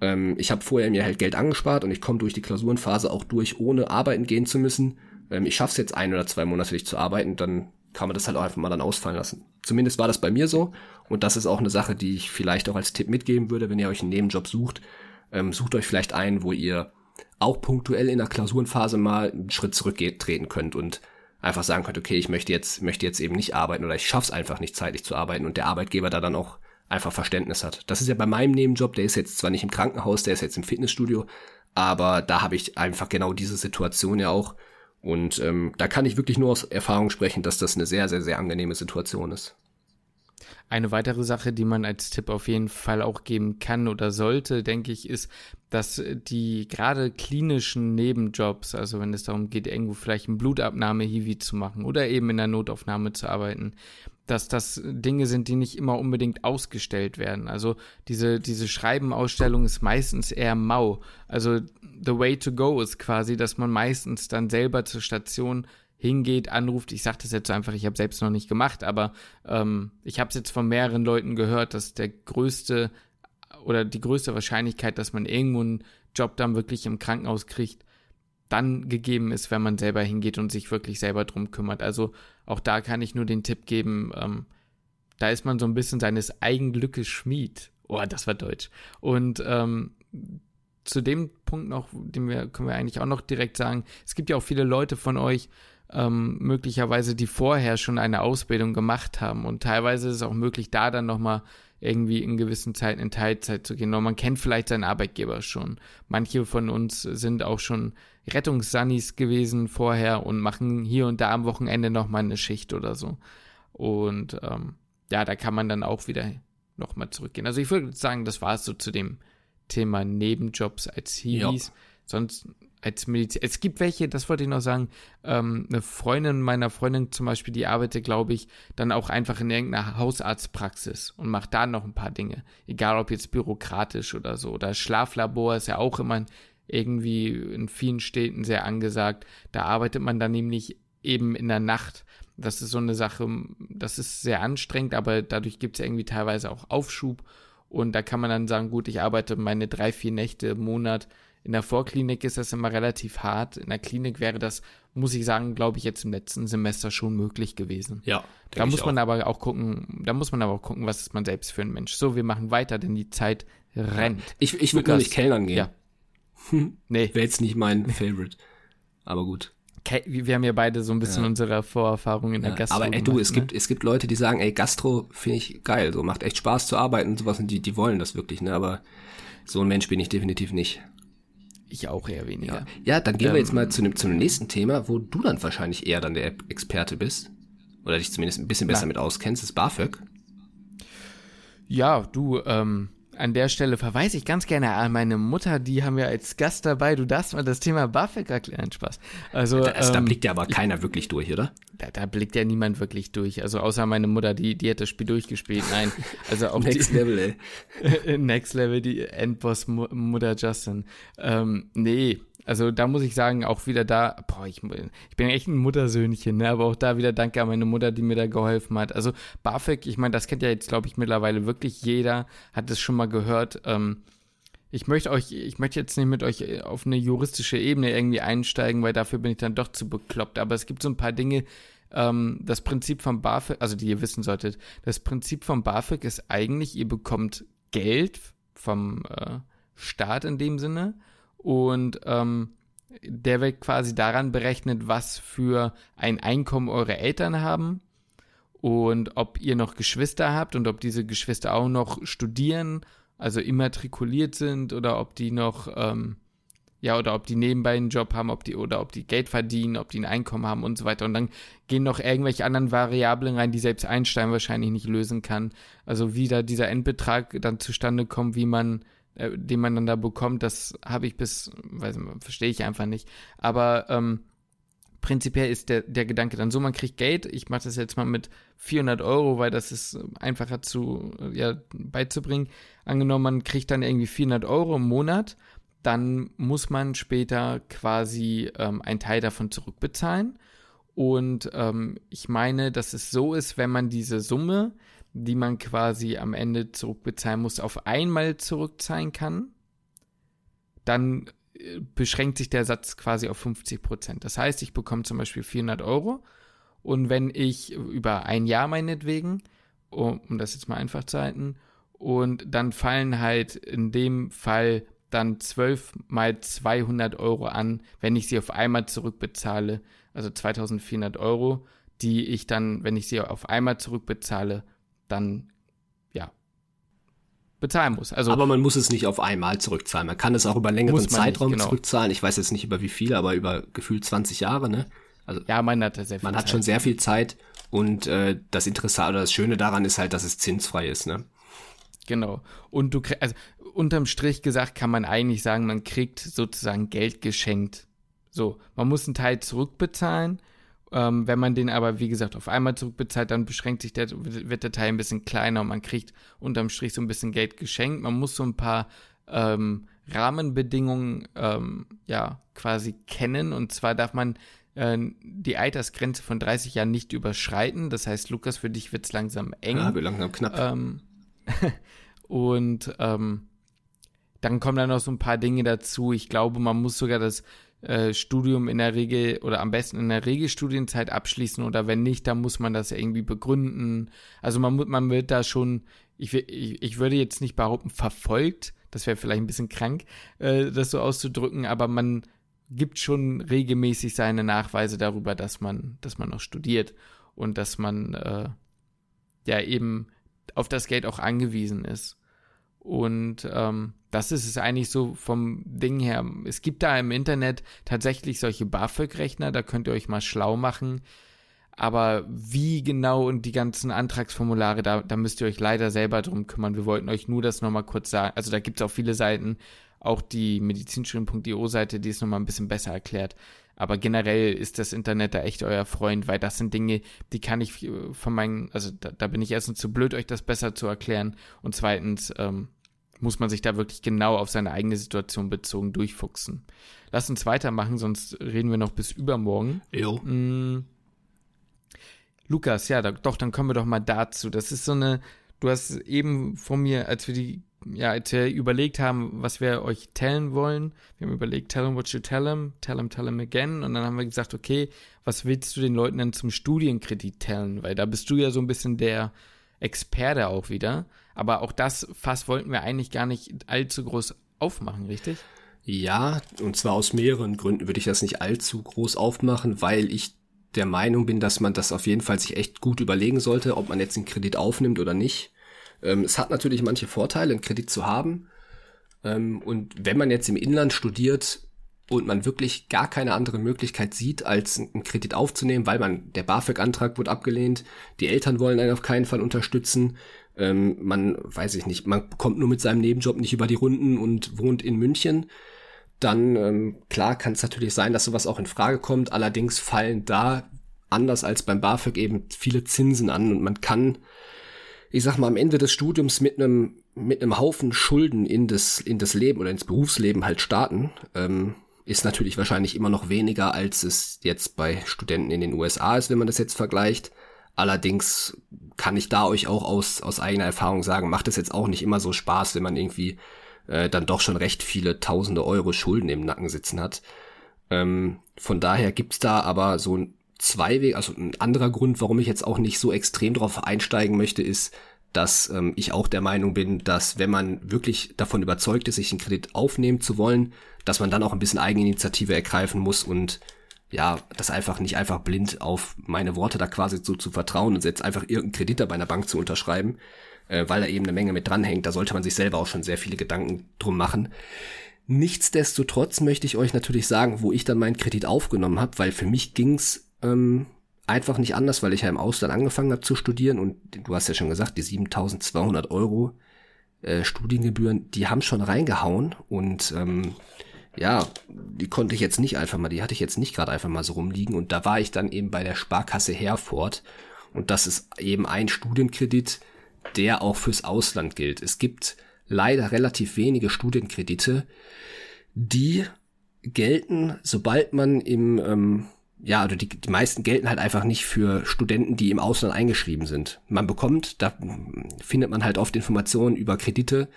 Ähm, ich habe vorher mir halt Geld angespart und ich komme durch die Klausurenphase auch durch, ohne arbeiten gehen zu müssen. Ähm, ich schaffe es jetzt ein oder zwei Monate nicht zu arbeiten, dann kann man das halt auch einfach mal dann ausfallen lassen. Zumindest war das bei mir so. Und das ist auch eine Sache, die ich vielleicht auch als Tipp mitgeben würde, wenn ihr euch einen Nebenjob sucht. Ähm, sucht euch vielleicht einen, wo ihr auch punktuell in der Klausurenphase mal einen Schritt zurücktreten könnt und einfach sagen könnt, okay, ich möchte jetzt, möchte jetzt eben nicht arbeiten oder ich schaff's einfach nicht zeitlich zu arbeiten und der Arbeitgeber da dann auch einfach Verständnis hat. Das ist ja bei meinem Nebenjob, der ist jetzt zwar nicht im Krankenhaus, der ist jetzt im Fitnessstudio, aber da habe ich einfach genau diese Situation ja auch. Und ähm, da kann ich wirklich nur aus Erfahrung sprechen, dass das eine sehr, sehr, sehr angenehme Situation ist. Eine weitere Sache, die man als Tipp auf jeden Fall auch geben kann oder sollte, denke ich, ist, dass die gerade klinischen Nebenjobs, also wenn es darum geht, irgendwo vielleicht eine Blutabnahme-Hiwi zu machen oder eben in der Notaufnahme zu arbeiten, dass das Dinge sind, die nicht immer unbedingt ausgestellt werden. Also diese, diese Schreibenausstellung ist meistens eher mau. Also the way to go ist quasi, dass man meistens dann selber zur Station hingeht, anruft. Ich sage das jetzt einfach, ich habe selbst noch nicht gemacht, aber ähm, ich habe es jetzt von mehreren Leuten gehört, dass der größte oder die größte Wahrscheinlichkeit, dass man irgendwo einen Job dann wirklich im Krankenhaus kriegt, dann gegeben ist, wenn man selber hingeht und sich wirklich selber drum kümmert. Also auch da kann ich nur den Tipp geben, ähm, da ist man so ein bisschen seines Eigenglückes Schmied. Oh, das war Deutsch. Und ähm, zu dem Punkt noch, den wir, können wir eigentlich auch noch direkt sagen, es gibt ja auch viele Leute von euch, ähm, möglicherweise, die vorher schon eine Ausbildung gemacht haben. Und teilweise ist es auch möglich, da dann nochmal irgendwie in gewissen Zeiten in Teilzeit zu gehen. Und man kennt vielleicht seinen Arbeitgeber schon. Manche von uns sind auch schon Rettungssannis gewesen vorher und machen hier und da am Wochenende nochmal eine Schicht oder so. Und ähm, ja, da kann man dann auch wieder nochmal zurückgehen. Also ich würde sagen, das war es so zu dem Thema Nebenjobs als Hiwis. Ja. Sonst als Medizin. Es gibt welche, das wollte ich noch sagen, ähm, eine Freundin meiner Freundin zum Beispiel, die arbeitet, glaube ich, dann auch einfach in irgendeiner Hausarztpraxis und macht da noch ein paar Dinge. Egal ob jetzt bürokratisch oder so. Oder Schlaflabor ist ja auch immer irgendwie in vielen Städten sehr angesagt. Da arbeitet man dann nämlich eben in der Nacht. Das ist so eine Sache, das ist sehr anstrengend, aber dadurch gibt es irgendwie teilweise auch Aufschub. Und da kann man dann sagen, gut, ich arbeite meine drei, vier Nächte im Monat in der Vorklinik ist das immer relativ hart. In der Klinik wäre das, muss ich sagen, glaube ich, jetzt im letzten Semester schon möglich gewesen. Ja. Da muss man aber auch gucken, da muss man aber auch gucken, was ist man selbst für ein Mensch. So, wir machen weiter, denn die Zeit rennt. Ich, ich würde gar nicht Kellnern gehen. Ja. Nee. Wäre jetzt nicht mein Favorite. Aber gut. Wir haben ja beide so ein bisschen ja. unsere Vorerfahrung in der ja, Gastro. Aber ey, du, gemacht, es ne? gibt, es gibt Leute, die sagen, ey, Gastro finde ich geil, so macht echt Spaß zu arbeiten und sowas und die, die wollen das wirklich, ne, aber so ein Mensch bin ich definitiv nicht. Ich auch eher weniger. Ja, ja dann gehen ähm, wir jetzt mal ähm, zu dem, zu dem nächsten Thema, wo du dann wahrscheinlich eher dann der Experte bist. Oder dich zumindest ein bisschen besser na. mit auskennst, ist BAföG. Ja, du, ähm, an der Stelle verweise ich ganz gerne an meine Mutter, die haben wir als Gast dabei. Du darfst mal das Thema BAföG erklären, Spaß. Also, da, ähm, da blickt ja aber keiner ich, wirklich durch, oder? Da, da, blickt ja niemand wirklich durch. Also außer meine Mutter, die, die hat das Spiel durchgespielt. Nein, also auch Next die, Level, ey. [laughs] Next Level, die Endboss-Mutter Justin. Ähm, nee, also da muss ich sagen, auch wieder da, boah, ich, ich bin echt ein Muttersöhnchen, ne? aber auch da wieder danke an meine Mutter, die mir da geholfen hat. Also BAföG, ich meine, das kennt ja jetzt, glaube ich, mittlerweile wirklich jeder, hat es schon mal gehört. Ähm, ich möchte euch, ich möchte jetzt nicht mit euch auf eine juristische Ebene irgendwie einsteigen, weil dafür bin ich dann doch zu bekloppt. Aber es gibt so ein paar Dinge, ähm, das Prinzip von BAföG, also die ihr wissen solltet, das Prinzip von BAföG ist eigentlich, ihr bekommt Geld vom äh, Staat in dem Sinne und ähm, der wird quasi daran berechnet, was für ein Einkommen eure Eltern haben und ob ihr noch Geschwister habt und ob diese Geschwister auch noch studieren, also immatrikuliert sind oder ob die noch ähm, ja, oder ob die nebenbei einen Job haben, ob die, oder ob die Geld verdienen, ob die ein Einkommen haben und so weiter. Und dann gehen noch irgendwelche anderen Variablen rein, die selbst Einstein wahrscheinlich nicht lösen kann. Also wie da dieser Endbetrag dann zustande kommt, wie man äh, den man dann da bekommt, das habe ich bis, weiß nicht, verstehe ich einfach nicht. Aber ähm, prinzipiell ist der, der Gedanke dann so, man kriegt Geld, ich mache das jetzt mal mit 400 Euro, weil das ist einfacher zu, ja, beizubringen. Angenommen, man kriegt dann irgendwie 400 Euro im Monat, dann muss man später quasi ähm, einen Teil davon zurückbezahlen. Und ähm, ich meine, dass es so ist, wenn man diese Summe die man quasi am Ende zurückbezahlen muss, auf einmal zurückzahlen kann. dann äh, beschränkt sich der Satz quasi auf 50 Prozent. Das heißt, ich bekomme zum Beispiel 400 Euro und wenn ich über ein Jahr meinetwegen, um, um das jetzt mal einfach zu halten, und dann fallen halt in dem Fall dann 12 mal 200 Euro an, wenn ich sie auf einmal zurückbezahle, also 2400 Euro, die ich dann, wenn ich sie auf einmal zurückbezahle, dann ja bezahlen muss. Also, aber man muss es nicht auf einmal zurückzahlen. Man kann es auch über längeren Zeitraum nicht, genau. zurückzahlen. Ich weiß jetzt nicht über wie viel, aber über gefühlt 20 Jahre, ne? Also ja, man hat sehr viel Man Zeit. hat schon sehr viel Zeit und äh, das Interessante oder das Schöne daran ist halt, dass es zinsfrei ist, ne? Genau. Und du also unterm Strich gesagt kann man eigentlich sagen, man kriegt sozusagen Geld geschenkt. So, man muss einen Teil zurückbezahlen. Ähm, wenn man den aber, wie gesagt, auf einmal zurückbezahlt, dann beschränkt sich der, wird der Teil ein bisschen kleiner und man kriegt unterm Strich so ein bisschen Geld geschenkt. Man muss so ein paar ähm, Rahmenbedingungen ähm, ja quasi kennen. Und zwar darf man äh, die Altersgrenze von 30 Jahren nicht überschreiten. Das heißt, Lukas, für dich wird es langsam eng. Ja, wird langsam knapp. Ähm, [laughs] und ähm, dann kommen dann noch so ein paar Dinge dazu. Ich glaube, man muss sogar das äh, Studium in der Regel oder am besten in der Regelstudienzeit abschließen oder wenn nicht, dann muss man das irgendwie begründen. Also man, man wird da schon, ich, ich, ich würde jetzt nicht behaupten, verfolgt. Das wäre vielleicht ein bisschen krank, äh, das so auszudrücken, aber man gibt schon regelmäßig seine Nachweise darüber, dass man, dass man noch studiert und dass man äh, ja eben auf das Geld auch angewiesen ist. Und ähm, das ist es eigentlich so vom Ding her. Es gibt da im Internet tatsächlich solche BAföG-Rechner, da könnt ihr euch mal schlau machen. Aber wie genau und die ganzen Antragsformulare, da, da müsst ihr euch leider selber drum kümmern. Wir wollten euch nur das nochmal kurz sagen. Also da gibt es auch viele Seiten, auch die medizinstudium.io Seite, die es nochmal ein bisschen besser erklärt. Aber generell ist das Internet da echt euer Freund, weil das sind Dinge, die kann ich äh, von meinen, also da, da bin ich erstens zu blöd, euch das besser zu erklären. Und zweitens ähm, muss man sich da wirklich genau auf seine eigene Situation bezogen durchfuchsen. Lass uns weitermachen, sonst reden wir noch bis übermorgen. Jo. Mm. Lukas, ja, doch, dann kommen wir doch mal dazu. Das ist so eine, du hast eben von mir, als wir die ja, als wir überlegt haben, was wir euch tellen wollen, wir haben überlegt, tell them what you tell them, tell them, tell them again. Und dann haben wir gesagt, okay, was willst du den Leuten denn zum Studienkredit tellen? Weil da bist du ja so ein bisschen der Experte auch wieder. Aber auch das Fass wollten wir eigentlich gar nicht allzu groß aufmachen, richtig? Ja, und zwar aus mehreren Gründen würde ich das nicht allzu groß aufmachen, weil ich der Meinung bin, dass man das auf jeden Fall sich echt gut überlegen sollte, ob man jetzt einen Kredit aufnimmt oder nicht. Ähm, es hat natürlich manche Vorteile, einen Kredit zu haben. Ähm, und wenn man jetzt im Inland studiert und man wirklich gar keine andere Möglichkeit sieht, als einen Kredit aufzunehmen, weil man, der BAföG-Antrag wurde abgelehnt, die Eltern wollen einen auf keinen Fall unterstützen, ähm, man, weiß ich nicht, man kommt nur mit seinem Nebenjob nicht über die Runden und wohnt in München, dann ähm, klar kann es natürlich sein, dass sowas auch in Frage kommt. Allerdings fallen da anders als beim BAföG eben viele Zinsen an und man kann ich sag mal, am Ende des Studiums mit einem mit einem Haufen Schulden in das in das Leben oder ins Berufsleben halt starten, ähm, ist natürlich wahrscheinlich immer noch weniger, als es jetzt bei Studenten in den USA ist, wenn man das jetzt vergleicht. Allerdings kann ich da euch auch aus aus eigener Erfahrung sagen, macht es jetzt auch nicht immer so Spaß, wenn man irgendwie äh, dann doch schon recht viele Tausende Euro Schulden im Nacken sitzen hat. Ähm, von daher gibt's da aber so ein zwei Wege, also ein anderer Grund, warum ich jetzt auch nicht so extrem drauf einsteigen möchte, ist, dass ähm, ich auch der Meinung bin, dass wenn man wirklich davon überzeugt ist, sich einen Kredit aufnehmen zu wollen, dass man dann auch ein bisschen Eigeninitiative ergreifen muss und ja, das einfach nicht einfach blind auf meine Worte da quasi so zu vertrauen und jetzt einfach irgendeinen Kredit da bei einer Bank zu unterschreiben, äh, weil da eben eine Menge mit dranhängt. Da sollte man sich selber auch schon sehr viele Gedanken drum machen. Nichtsdestotrotz möchte ich euch natürlich sagen, wo ich dann meinen Kredit aufgenommen habe, weil für mich ging's ähm, einfach nicht anders, weil ich ja im Ausland angefangen habe zu studieren und du hast ja schon gesagt, die 7200 Euro äh, Studiengebühren, die haben schon reingehauen und ähm, ja, die konnte ich jetzt nicht einfach mal, die hatte ich jetzt nicht gerade einfach mal so rumliegen und da war ich dann eben bei der Sparkasse Herford und das ist eben ein Studienkredit, der auch fürs Ausland gilt. Es gibt leider relativ wenige Studienkredite, die gelten, sobald man im ähm, ja, also die, die meisten gelten halt einfach nicht für Studenten, die im Ausland eingeschrieben sind. Man bekommt, da findet man halt oft Informationen über Kredite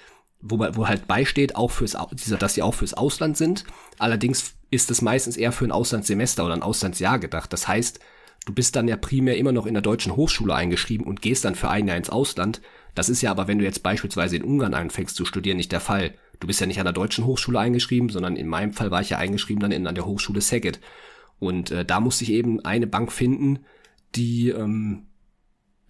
wo, wo halt beisteht, auch fürs, dass sie auch fürs Ausland sind. Allerdings ist es meistens eher für ein Auslandssemester oder ein Auslandsjahr gedacht. Das heißt, du bist dann ja primär immer noch in der deutschen Hochschule eingeschrieben und gehst dann für ein Jahr ins Ausland. Das ist ja aber, wenn du jetzt beispielsweise in Ungarn anfängst zu studieren, nicht der Fall. Du bist ja nicht an der deutschen Hochschule eingeschrieben, sondern in meinem Fall war ich ja eingeschrieben dann in, an der Hochschule Szeged. Und äh, da musste ich eben eine Bank finden, die ähm,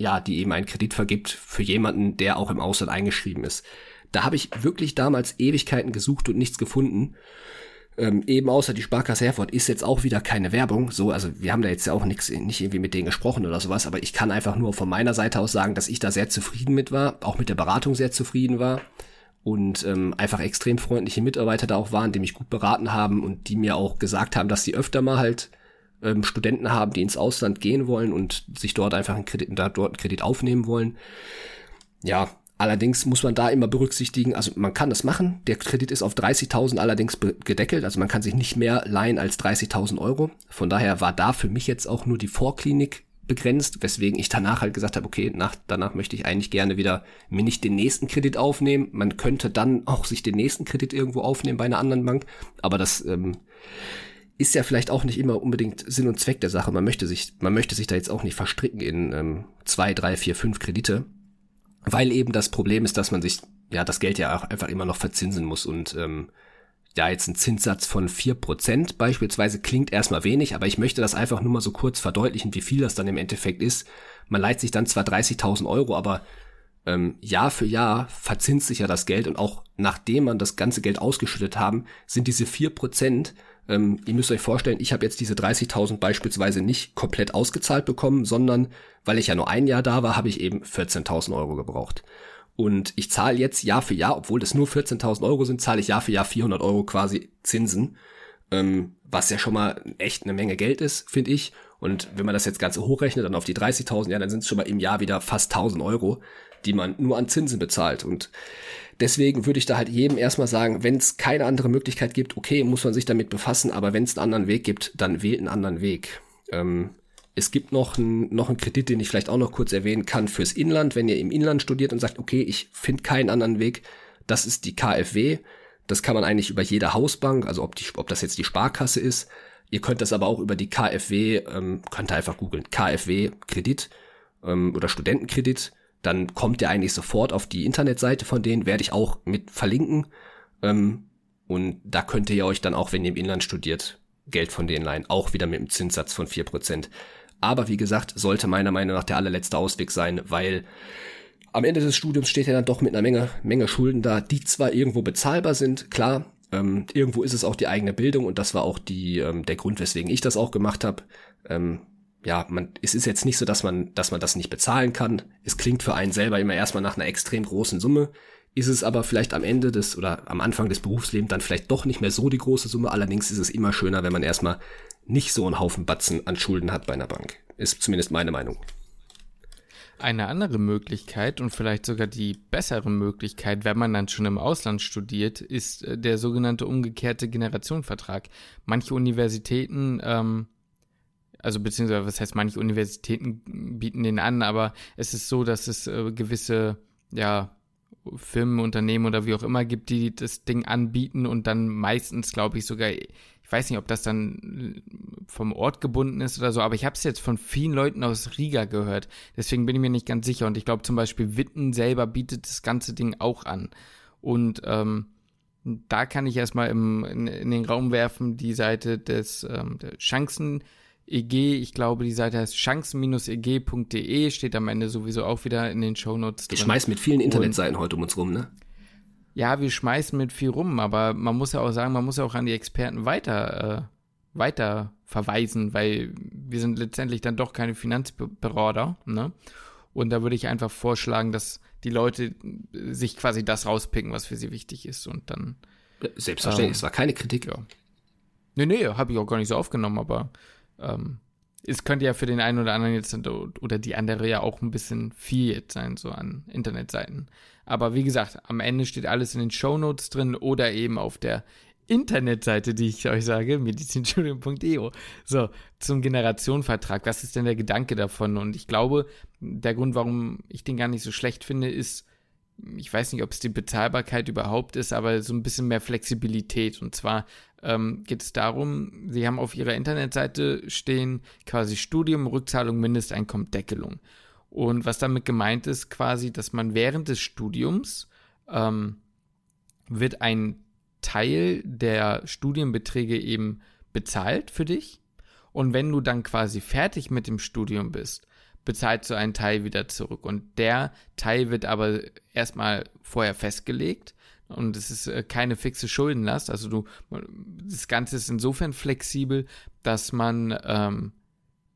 ja, die eben einen Kredit vergibt für jemanden, der auch im Ausland eingeschrieben ist. Da habe ich wirklich damals Ewigkeiten gesucht und nichts gefunden. Ähm, eben außer die Sparkasse Herford ist jetzt auch wieder keine Werbung. So, also wir haben da jetzt ja auch nichts, nicht irgendwie mit denen gesprochen oder sowas, aber ich kann einfach nur von meiner Seite aus sagen, dass ich da sehr zufrieden mit war, auch mit der Beratung sehr zufrieden war und ähm, einfach extrem freundliche Mitarbeiter da auch waren, die mich gut beraten haben und die mir auch gesagt haben, dass sie öfter mal halt ähm, Studenten haben, die ins Ausland gehen wollen und sich dort einfach einen Kredit, da dort einen Kredit aufnehmen wollen. Ja, Allerdings muss man da immer berücksichtigen, also man kann das machen. Der Kredit ist auf 30.000 allerdings gedeckelt, also man kann sich nicht mehr leihen als 30.000 Euro. Von daher war da für mich jetzt auch nur die Vorklinik begrenzt, weswegen ich danach halt gesagt habe, okay, nach, danach möchte ich eigentlich gerne wieder mir nicht den nächsten Kredit aufnehmen. Man könnte dann auch sich den nächsten Kredit irgendwo aufnehmen bei einer anderen Bank, aber das ähm, ist ja vielleicht auch nicht immer unbedingt Sinn und Zweck der Sache. Man möchte sich, man möchte sich da jetzt auch nicht verstricken in ähm, zwei, drei, vier, fünf Kredite weil eben das Problem ist, dass man sich ja das Geld ja auch einfach immer noch verzinsen muss und ähm, ja, jetzt ein Zinssatz von vier Prozent beispielsweise klingt erstmal wenig, aber ich möchte das einfach nur mal so kurz verdeutlichen, wie viel das dann im Endeffekt ist. Man leiht sich dann zwar 30.000 Euro, aber ähm, Jahr für Jahr verzinst sich ja das Geld und auch nachdem man das ganze Geld ausgeschüttet haben, sind diese vier Prozent ähm, ihr müsst euch vorstellen, ich habe jetzt diese 30.000 beispielsweise nicht komplett ausgezahlt bekommen, sondern weil ich ja nur ein Jahr da war, habe ich eben 14.000 Euro gebraucht. Und ich zahle jetzt Jahr für Jahr, obwohl das nur 14.000 Euro sind, zahle ich Jahr für Jahr 400 Euro quasi Zinsen, ähm, was ja schon mal echt eine Menge Geld ist, finde ich. Und wenn man das jetzt Ganze hochrechnet, dann auf die 30.000, ja, dann sind es schon mal im Jahr wieder fast 1.000 Euro, die man nur an Zinsen bezahlt. Und Deswegen würde ich da halt jedem erstmal sagen, wenn es keine andere Möglichkeit gibt, okay, muss man sich damit befassen, aber wenn es einen anderen Weg gibt, dann wählt einen anderen Weg. Ähm, es gibt noch, ein, noch einen Kredit, den ich vielleicht auch noch kurz erwähnen kann fürs Inland, wenn ihr im Inland studiert und sagt, okay, ich finde keinen anderen Weg, das ist die KfW. Das kann man eigentlich über jede Hausbank, also ob, die, ob das jetzt die Sparkasse ist. Ihr könnt das aber auch über die KfW, ähm, könnt ihr einfach googeln, KfW Kredit ähm, oder Studentenkredit dann kommt ihr eigentlich sofort auf die Internetseite von denen, werde ich auch mit verlinken. Ähm, und da könnt ihr euch dann auch, wenn ihr im Inland studiert, Geld von denen leihen, auch wieder mit einem Zinssatz von vier Prozent. Aber wie gesagt, sollte meiner Meinung nach der allerletzte Ausweg sein, weil am Ende des Studiums steht ja dann doch mit einer Menge, Menge Schulden da, die zwar irgendwo bezahlbar sind, klar, ähm, irgendwo ist es auch die eigene Bildung und das war auch die, ähm, der Grund, weswegen ich das auch gemacht habe. Ähm, ja, man, es ist jetzt nicht so, dass man, dass man das nicht bezahlen kann. Es klingt für einen selber immer erstmal nach einer extrem großen Summe. Ist es aber vielleicht am Ende des oder am Anfang des Berufslebens dann vielleicht doch nicht mehr so die große Summe. Allerdings ist es immer schöner, wenn man erstmal nicht so einen Haufen Batzen an Schulden hat bei einer Bank. Ist zumindest meine Meinung. Eine andere Möglichkeit und vielleicht sogar die bessere Möglichkeit, wenn man dann schon im Ausland studiert, ist äh, der sogenannte umgekehrte Generationenvertrag. Manche Universitäten ähm, also beziehungsweise was heißt, manche Universitäten bieten den an, aber es ist so, dass es äh, gewisse, ja, Firmen, Unternehmen oder wie auch immer gibt, die das Ding anbieten und dann meistens, glaube ich, sogar, ich weiß nicht, ob das dann vom Ort gebunden ist oder so, aber ich habe es jetzt von vielen Leuten aus Riga gehört. Deswegen bin ich mir nicht ganz sicher. Und ich glaube zum Beispiel Witten selber bietet das ganze Ding auch an. Und ähm, da kann ich erstmal im, in, in, den Raum werfen, die Seite des ähm, der Chancen EG, ich glaube, die Seite heißt chancen-eg.de, steht am Ende sowieso auch wieder in den Shownotes drin. Ich schmeiß mit vielen Internetseiten heute um uns rum, ne? Ja, wir schmeißen mit viel rum, aber man muss ja auch sagen, man muss ja auch an die Experten weiter, äh, weiter verweisen, weil wir sind letztendlich dann doch keine Finanzberater, ne? Und da würde ich einfach vorschlagen, dass die Leute sich quasi das rauspicken, was für sie wichtig ist und dann. Selbstverständlich, ähm, es war keine Kritik. Ja. Nee, nee, habe ich auch gar nicht so aufgenommen, aber ähm, es könnte ja für den einen oder anderen jetzt oder die andere ja auch ein bisschen viel jetzt sein, so an Internetseiten. Aber wie gesagt, am Ende steht alles in den Show Notes drin oder eben auf der Internetseite, die ich euch sage, medizinstudium.eo. So, zum Generationenvertrag. Was ist denn der Gedanke davon? Und ich glaube, der Grund, warum ich den gar nicht so schlecht finde, ist, ich weiß nicht, ob es die Bezahlbarkeit überhaupt ist, aber so ein bisschen mehr Flexibilität. Und zwar ähm, geht es darum, Sie haben auf Ihrer Internetseite stehen quasi Studium, Rückzahlung, Mindesteinkommen, Deckelung. Und was damit gemeint ist, quasi, dass man während des Studiums ähm, wird ein Teil der Studienbeträge eben bezahlt für dich. Und wenn du dann quasi fertig mit dem Studium bist, bezahlst du einen Teil wieder zurück. Und der Teil wird aber erstmal vorher festgelegt. Und es ist äh, keine fixe Schuldenlast. Also du, das Ganze ist insofern flexibel, dass man ähm,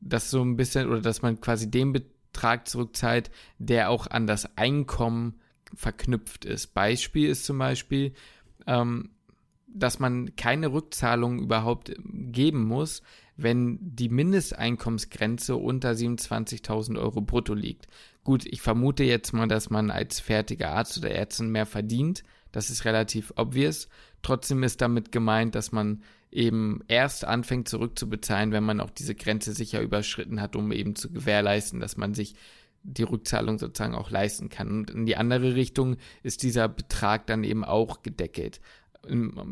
das so ein bisschen oder dass man quasi den Betrag zurückzahlt, der auch an das Einkommen verknüpft ist. Beispiel ist zum Beispiel, ähm, dass man keine Rückzahlung überhaupt geben muss, wenn die Mindesteinkommensgrenze unter 27.000 Euro brutto liegt. Gut, ich vermute jetzt mal, dass man als fertiger Arzt oder Ärztin mehr verdient. Das ist relativ obvious. Trotzdem ist damit gemeint, dass man eben erst anfängt zurückzubezahlen, wenn man auch diese Grenze sicher überschritten hat, um eben zu gewährleisten, dass man sich die Rückzahlung sozusagen auch leisten kann. Und in die andere Richtung ist dieser Betrag dann eben auch gedeckelt.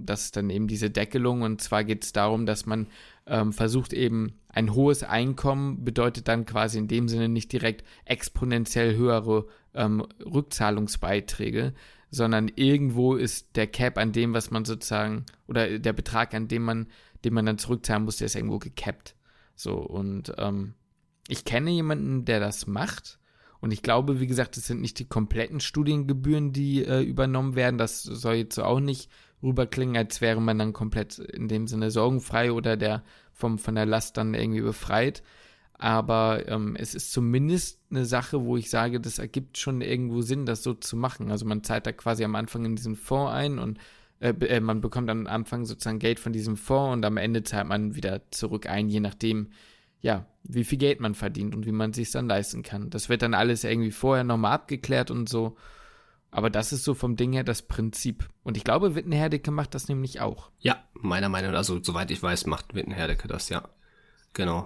Das ist dann eben diese Deckelung und zwar geht es darum, dass man ähm, versucht eben ein hohes Einkommen bedeutet dann quasi in dem Sinne nicht direkt exponentiell höhere ähm, Rückzahlungsbeiträge, sondern irgendwo ist der Cap an dem, was man sozusagen, oder der Betrag, an dem man, den man dann zurückzahlen muss, der ist irgendwo gecapped. So, und ähm, ich kenne jemanden, der das macht. Und ich glaube, wie gesagt, es sind nicht die kompletten Studiengebühren, die äh, übernommen werden. Das soll jetzt auch nicht rüberklingen, als wäre man dann komplett in dem Sinne sorgenfrei oder der vom, von der Last dann irgendwie befreit. Aber ähm, es ist zumindest eine Sache, wo ich sage, das ergibt schon irgendwo Sinn, das so zu machen. Also man zahlt da quasi am Anfang in diesen Fonds ein und äh, äh, man bekommt am Anfang sozusagen Geld von diesem Fonds und am Ende zahlt man wieder zurück ein, je nachdem, ja, wie viel Geld man verdient und wie man sich dann leisten kann. Das wird dann alles irgendwie vorher nochmal abgeklärt und so. Aber das ist so vom Ding her das Prinzip. Und ich glaube, Wittenherdecke macht das nämlich auch. Ja, meiner Meinung nach, also soweit ich weiß, macht Wittenherdecke das, ja. Genau.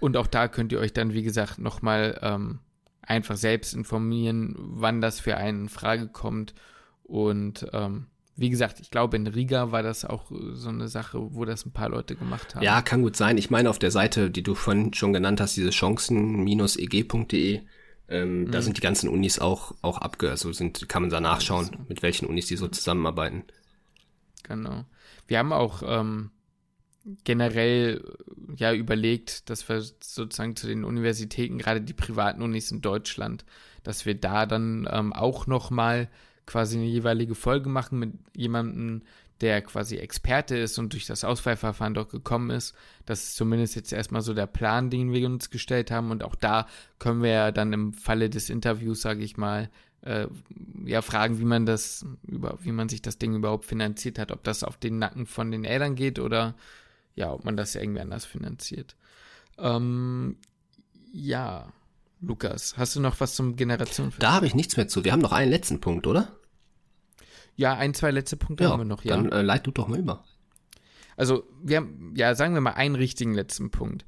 Und auch da könnt ihr euch dann, wie gesagt, nochmal ähm, einfach selbst informieren, wann das für einen in Frage kommt. Und ähm, wie gesagt, ich glaube, in Riga war das auch so eine Sache, wo das ein paar Leute gemacht haben. Ja, kann gut sein. Ich meine, auf der Seite, die du vorhin schon genannt hast, diese chancen-eg.de, ähm, mhm. Da sind die ganzen Unis auch, auch abge, also sind, kann man da nachschauen, mit welchen Unis die so zusammenarbeiten. Genau. Wir haben auch ähm, generell ja überlegt, dass wir sozusagen zu den Universitäten, gerade die privaten Unis in Deutschland, dass wir da dann ähm, auch nochmal quasi eine jeweilige Folge machen mit jemandem, der quasi Experte ist und durch das Auswahlverfahren dort gekommen ist. Das ist zumindest jetzt erstmal so der Plan, den wir uns gestellt haben. Und auch da können wir ja dann im Falle des Interviews, sage ich mal, äh, ja fragen, wie man das über, wie man sich das Ding überhaupt finanziert hat, ob das auf den Nacken von den Eltern geht oder ja, ob man das irgendwie anders finanziert. Ähm, ja, Lukas, hast du noch was zum Generation? Da habe ich nichts mehr zu. Wir haben noch einen letzten Punkt, oder? Ja, ein, zwei letzte Punkte ja, haben wir noch, ja. Dann äh, leit du doch mal über. Also, wir haben, ja, sagen wir mal einen richtigen letzten Punkt,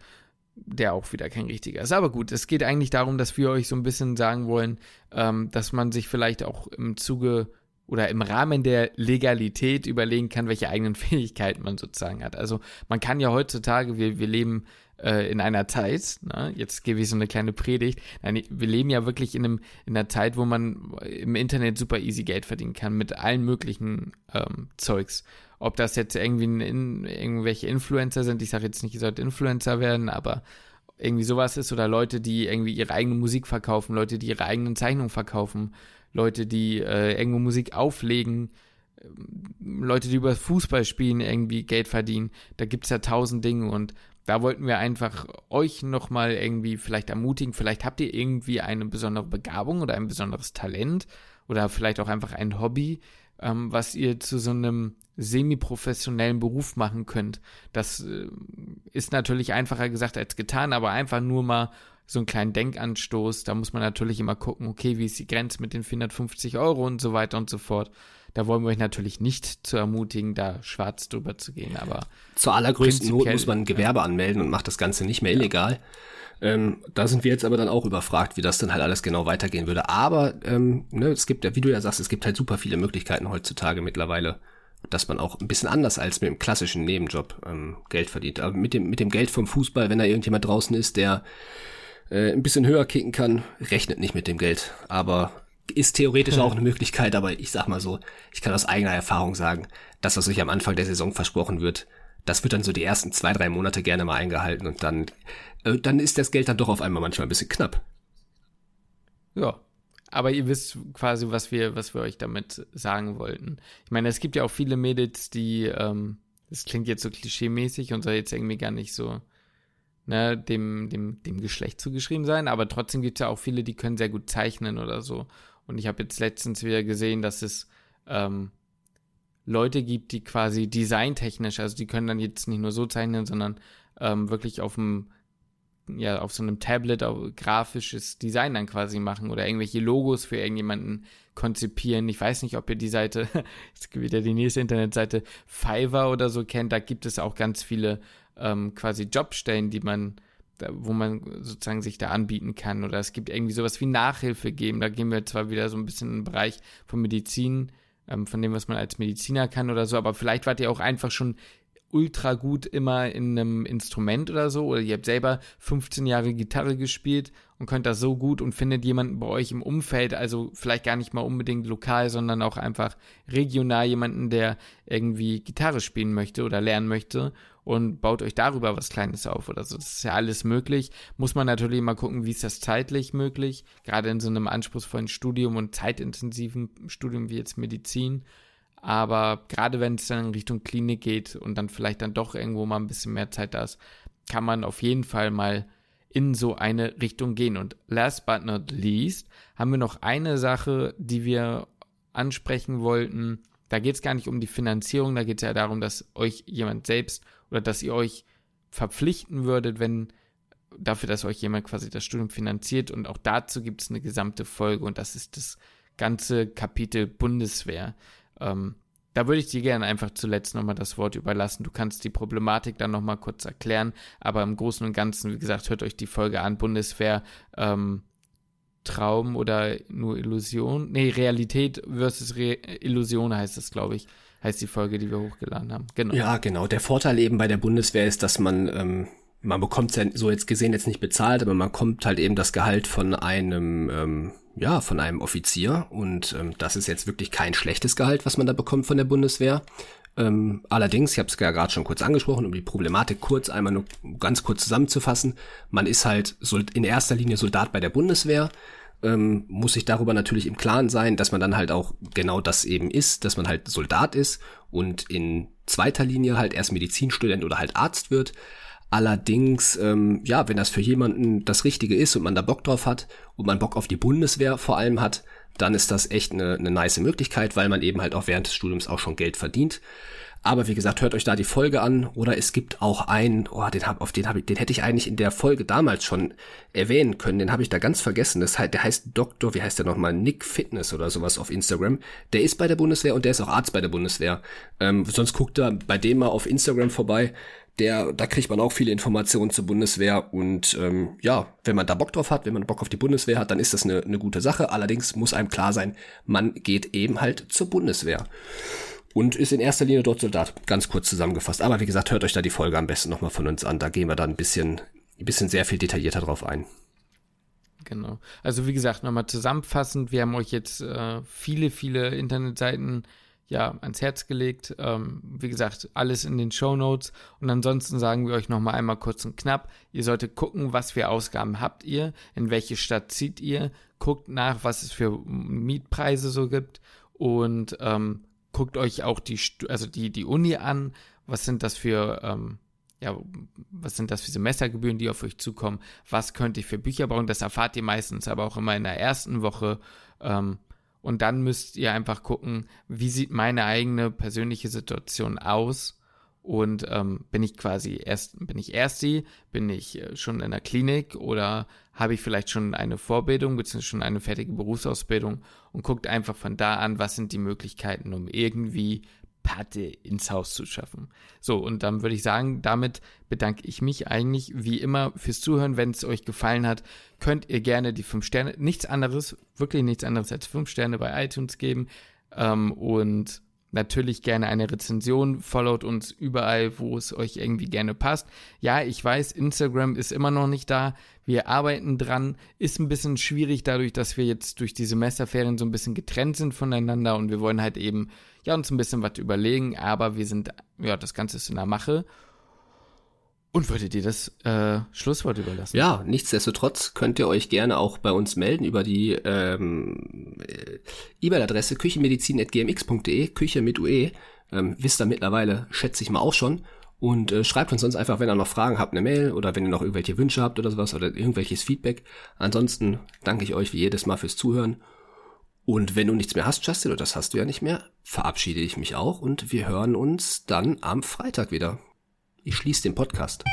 der auch wieder kein richtiger ist. Aber gut, es geht eigentlich darum, dass wir euch so ein bisschen sagen wollen, ähm, dass man sich vielleicht auch im Zuge oder im Rahmen der Legalität überlegen kann, welche eigenen [laughs] Fähigkeiten man sozusagen hat. Also man kann ja heutzutage, wir, wir leben äh, in einer Zeit, ne? jetzt gebe ich so eine kleine Predigt, Nein, wir leben ja wirklich in, einem, in einer Zeit, wo man im Internet super easy Geld verdienen kann mit allen möglichen ähm, Zeugs. Ob das jetzt irgendwie in, irgendwelche Influencer sind, ich sage jetzt nicht, ihr sollt Influencer werden, aber irgendwie sowas ist oder Leute, die irgendwie ihre eigene Musik verkaufen, Leute, die ihre eigenen Zeichnungen verkaufen, Leute, die äh, irgendwo Musik auflegen, ähm, Leute, die über Fußball spielen, irgendwie Geld verdienen. Da gibt es ja tausend Dinge und da wollten wir einfach euch nochmal irgendwie vielleicht ermutigen. Vielleicht habt ihr irgendwie eine besondere Begabung oder ein besonderes Talent oder vielleicht auch einfach ein Hobby, ähm, was ihr zu so einem semi-professionellen Beruf machen könnt. Das äh, ist natürlich einfacher gesagt als getan, aber einfach nur mal so einen kleinen Denkanstoß. Da muss man natürlich immer gucken, okay, wie ist die Grenze mit den 450 Euro und so weiter und so fort. Da wollen wir euch natürlich nicht zu ermutigen, da schwarz drüber zu gehen, aber. Zur allergrößten Not muss man ein Gewerbe ja. anmelden und macht das Ganze nicht mehr illegal. Ja. Ähm, da sind wir jetzt aber dann auch überfragt, wie das dann halt alles genau weitergehen würde. Aber ähm, ne, es gibt ja, wie du ja sagst, es gibt halt super viele Möglichkeiten heutzutage mittlerweile, dass man auch ein bisschen anders als mit dem klassischen Nebenjob ähm, Geld verdient. Aber mit dem, mit dem Geld vom Fußball, wenn da irgendjemand draußen ist, der äh, ein bisschen höher kicken kann, rechnet nicht mit dem Geld. Aber ist theoretisch auch eine Möglichkeit, aber ich sag mal so, ich kann aus eigener Erfahrung sagen, das, was euch am Anfang der Saison versprochen wird, das wird dann so die ersten zwei, drei Monate gerne mal eingehalten und dann, äh, dann ist das Geld dann doch auf einmal manchmal ein bisschen knapp. Ja. Aber ihr wisst quasi, was wir, was wir euch damit sagen wollten. Ich meine, es gibt ja auch viele Mädels, die, ähm, das klingt jetzt so klischee-mäßig und soll jetzt irgendwie gar nicht so ne, dem, dem, dem Geschlecht zugeschrieben sein, aber trotzdem gibt es ja auch viele, die können sehr gut zeichnen oder so. Und ich habe jetzt letztens wieder gesehen, dass es ähm, Leute gibt, die quasi designtechnisch, also die können dann jetzt nicht nur so zeichnen, sondern ähm, wirklich auf dem ja, auf so einem Tablet grafisches Design dann quasi machen oder irgendwelche Logos für irgendjemanden konzipieren. Ich weiß nicht, ob ihr die Seite, [laughs] jetzt wieder die nächste Internetseite, Fiverr oder so kennt. Da gibt es auch ganz viele ähm, quasi Jobstellen, die man wo man sozusagen sich da anbieten kann. Oder es gibt irgendwie sowas wie Nachhilfe geben. Da gehen wir zwar wieder so ein bisschen in den Bereich von Medizin, ähm, von dem, was man als Mediziner kann oder so, aber vielleicht wart ihr auch einfach schon ultra gut immer in einem Instrument oder so, oder ihr habt selber 15 Jahre Gitarre gespielt und könnt das so gut und findet jemanden bei euch im Umfeld, also vielleicht gar nicht mal unbedingt lokal, sondern auch einfach regional jemanden, der irgendwie Gitarre spielen möchte oder lernen möchte und baut euch darüber was Kleines auf oder so. Das ist ja alles möglich. Muss man natürlich mal gucken, wie ist das zeitlich möglich, gerade in so einem anspruchsvollen Studium und zeitintensiven Studium wie jetzt Medizin. Aber gerade wenn es dann in Richtung Klinik geht und dann vielleicht dann doch irgendwo mal ein bisschen mehr Zeit da ist, kann man auf jeden Fall mal in so eine Richtung gehen. Und last but not least haben wir noch eine Sache, die wir ansprechen wollten. Da geht es gar nicht um die Finanzierung, da geht es ja darum, dass euch jemand selbst oder dass ihr euch verpflichten würdet, wenn dafür, dass euch jemand quasi das Studium finanziert. Und auch dazu gibt es eine gesamte Folge und das ist das ganze Kapitel Bundeswehr. Ähm, da würde ich dir gerne einfach zuletzt nochmal das Wort überlassen. Du kannst die Problematik dann nochmal kurz erklären, aber im Großen und Ganzen, wie gesagt, hört euch die Folge an, Bundeswehr, ähm, Traum oder nur Illusion? Nee, Realität versus Re Illusion heißt es, glaube ich, heißt die Folge, die wir hochgeladen haben. Genau. Ja, genau. Der Vorteil eben bei der Bundeswehr ist, dass man, ähm, man bekommt ja so jetzt gesehen jetzt nicht bezahlt, aber man kommt halt eben das Gehalt von einem ähm, ja, von einem Offizier und ähm, das ist jetzt wirklich kein schlechtes Gehalt, was man da bekommt von der Bundeswehr. Ähm, allerdings, ich habe es ja gerade schon kurz angesprochen, um die Problematik kurz einmal nur ganz kurz zusammenzufassen, man ist halt in erster Linie Soldat bei der Bundeswehr, ähm, muss sich darüber natürlich im Klaren sein, dass man dann halt auch genau das eben ist, dass man halt Soldat ist und in zweiter Linie halt erst Medizinstudent oder halt Arzt wird. Allerdings, ähm, ja, wenn das für jemanden das Richtige ist und man da Bock drauf hat und man Bock auf die Bundeswehr vor allem hat, dann ist das echt eine, eine nice Möglichkeit, weil man eben halt auch während des Studiums auch schon Geld verdient. Aber wie gesagt, hört euch da die Folge an oder es gibt auch einen, oh, den hab, auf den habe ich, den hätte ich eigentlich in der Folge damals schon erwähnen können. Den habe ich da ganz vergessen. Das heißt, der heißt Doktor, wie heißt der nochmal? Nick Fitness oder sowas auf Instagram. Der ist bei der Bundeswehr und der ist auch Arzt bei der Bundeswehr. Ähm, sonst guckt da bei dem mal auf Instagram vorbei der, da kriegt man auch viele Informationen zur Bundeswehr und ähm, ja, wenn man da Bock drauf hat, wenn man Bock auf die Bundeswehr hat, dann ist das eine, eine gute Sache. Allerdings muss einem klar sein, man geht eben halt zur Bundeswehr und ist in erster Linie dort Soldat. Ganz kurz zusammengefasst. Aber wie gesagt, hört euch da die Folge am besten nochmal von uns an. Da gehen wir dann ein bisschen, ein bisschen sehr viel detaillierter drauf ein. Genau. Also wie gesagt, nochmal zusammenfassend, wir haben euch jetzt äh, viele, viele Internetseiten ja, ans Herz gelegt. Ähm, wie gesagt, alles in den Show Notes. Und ansonsten sagen wir euch nochmal einmal kurz und knapp. Ihr solltet gucken, was für Ausgaben habt ihr, in welche Stadt zieht ihr, guckt nach, was es für Mietpreise so gibt und ähm, guckt euch auch die, also die, die Uni an. Was sind das für, ähm, ja, was sind das für Semestergebühren, die auf euch zukommen? Was könnt ihr für Bücher brauchen? Das erfahrt ihr meistens aber auch immer in der ersten Woche. Ähm, und dann müsst ihr einfach gucken, wie sieht meine eigene persönliche Situation aus? Und ähm, bin ich quasi erst, bin ich Ersti, bin ich äh, schon in der Klinik? Oder habe ich vielleicht schon eine Vorbildung bzw. schon eine fertige Berufsausbildung? Und guckt einfach von da an, was sind die Möglichkeiten, um irgendwie Patte ins Haus zu schaffen. So, und dann würde ich sagen, damit bedanke ich mich eigentlich wie immer fürs Zuhören. Wenn es euch gefallen hat, könnt ihr gerne die fünf Sterne, nichts anderes, wirklich nichts anderes als fünf Sterne bei iTunes geben. Ähm, und natürlich gerne eine Rezension, followt uns überall, wo es euch irgendwie gerne passt. Ja, ich weiß, Instagram ist immer noch nicht da. Wir arbeiten dran. Ist ein bisschen schwierig dadurch, dass wir jetzt durch die Semesterferien so ein bisschen getrennt sind voneinander und wir wollen halt eben ja uns ein bisschen was überlegen, aber wir sind ja das Ganze ist in der Mache und würdet ihr das äh, Schlusswort überlassen? Ja, nichtsdestotrotz könnt ihr euch gerne auch bei uns melden über die ähm, äh, E-Mail-Adresse küchenmedizin.gmx.de, Küche mit UE. Ähm, wisst ihr mittlerweile, schätze ich mal auch schon. Und äh, schreibt uns sonst einfach, wenn ihr noch Fragen habt, eine Mail oder wenn ihr noch irgendwelche Wünsche habt oder sowas oder irgendwelches Feedback. Ansonsten danke ich euch wie jedes Mal fürs Zuhören. Und wenn du nichts mehr hast, Justin, oder das hast du ja nicht mehr, verabschiede ich mich auch und wir hören uns dann am Freitag wieder. Ich schließe den Podcast.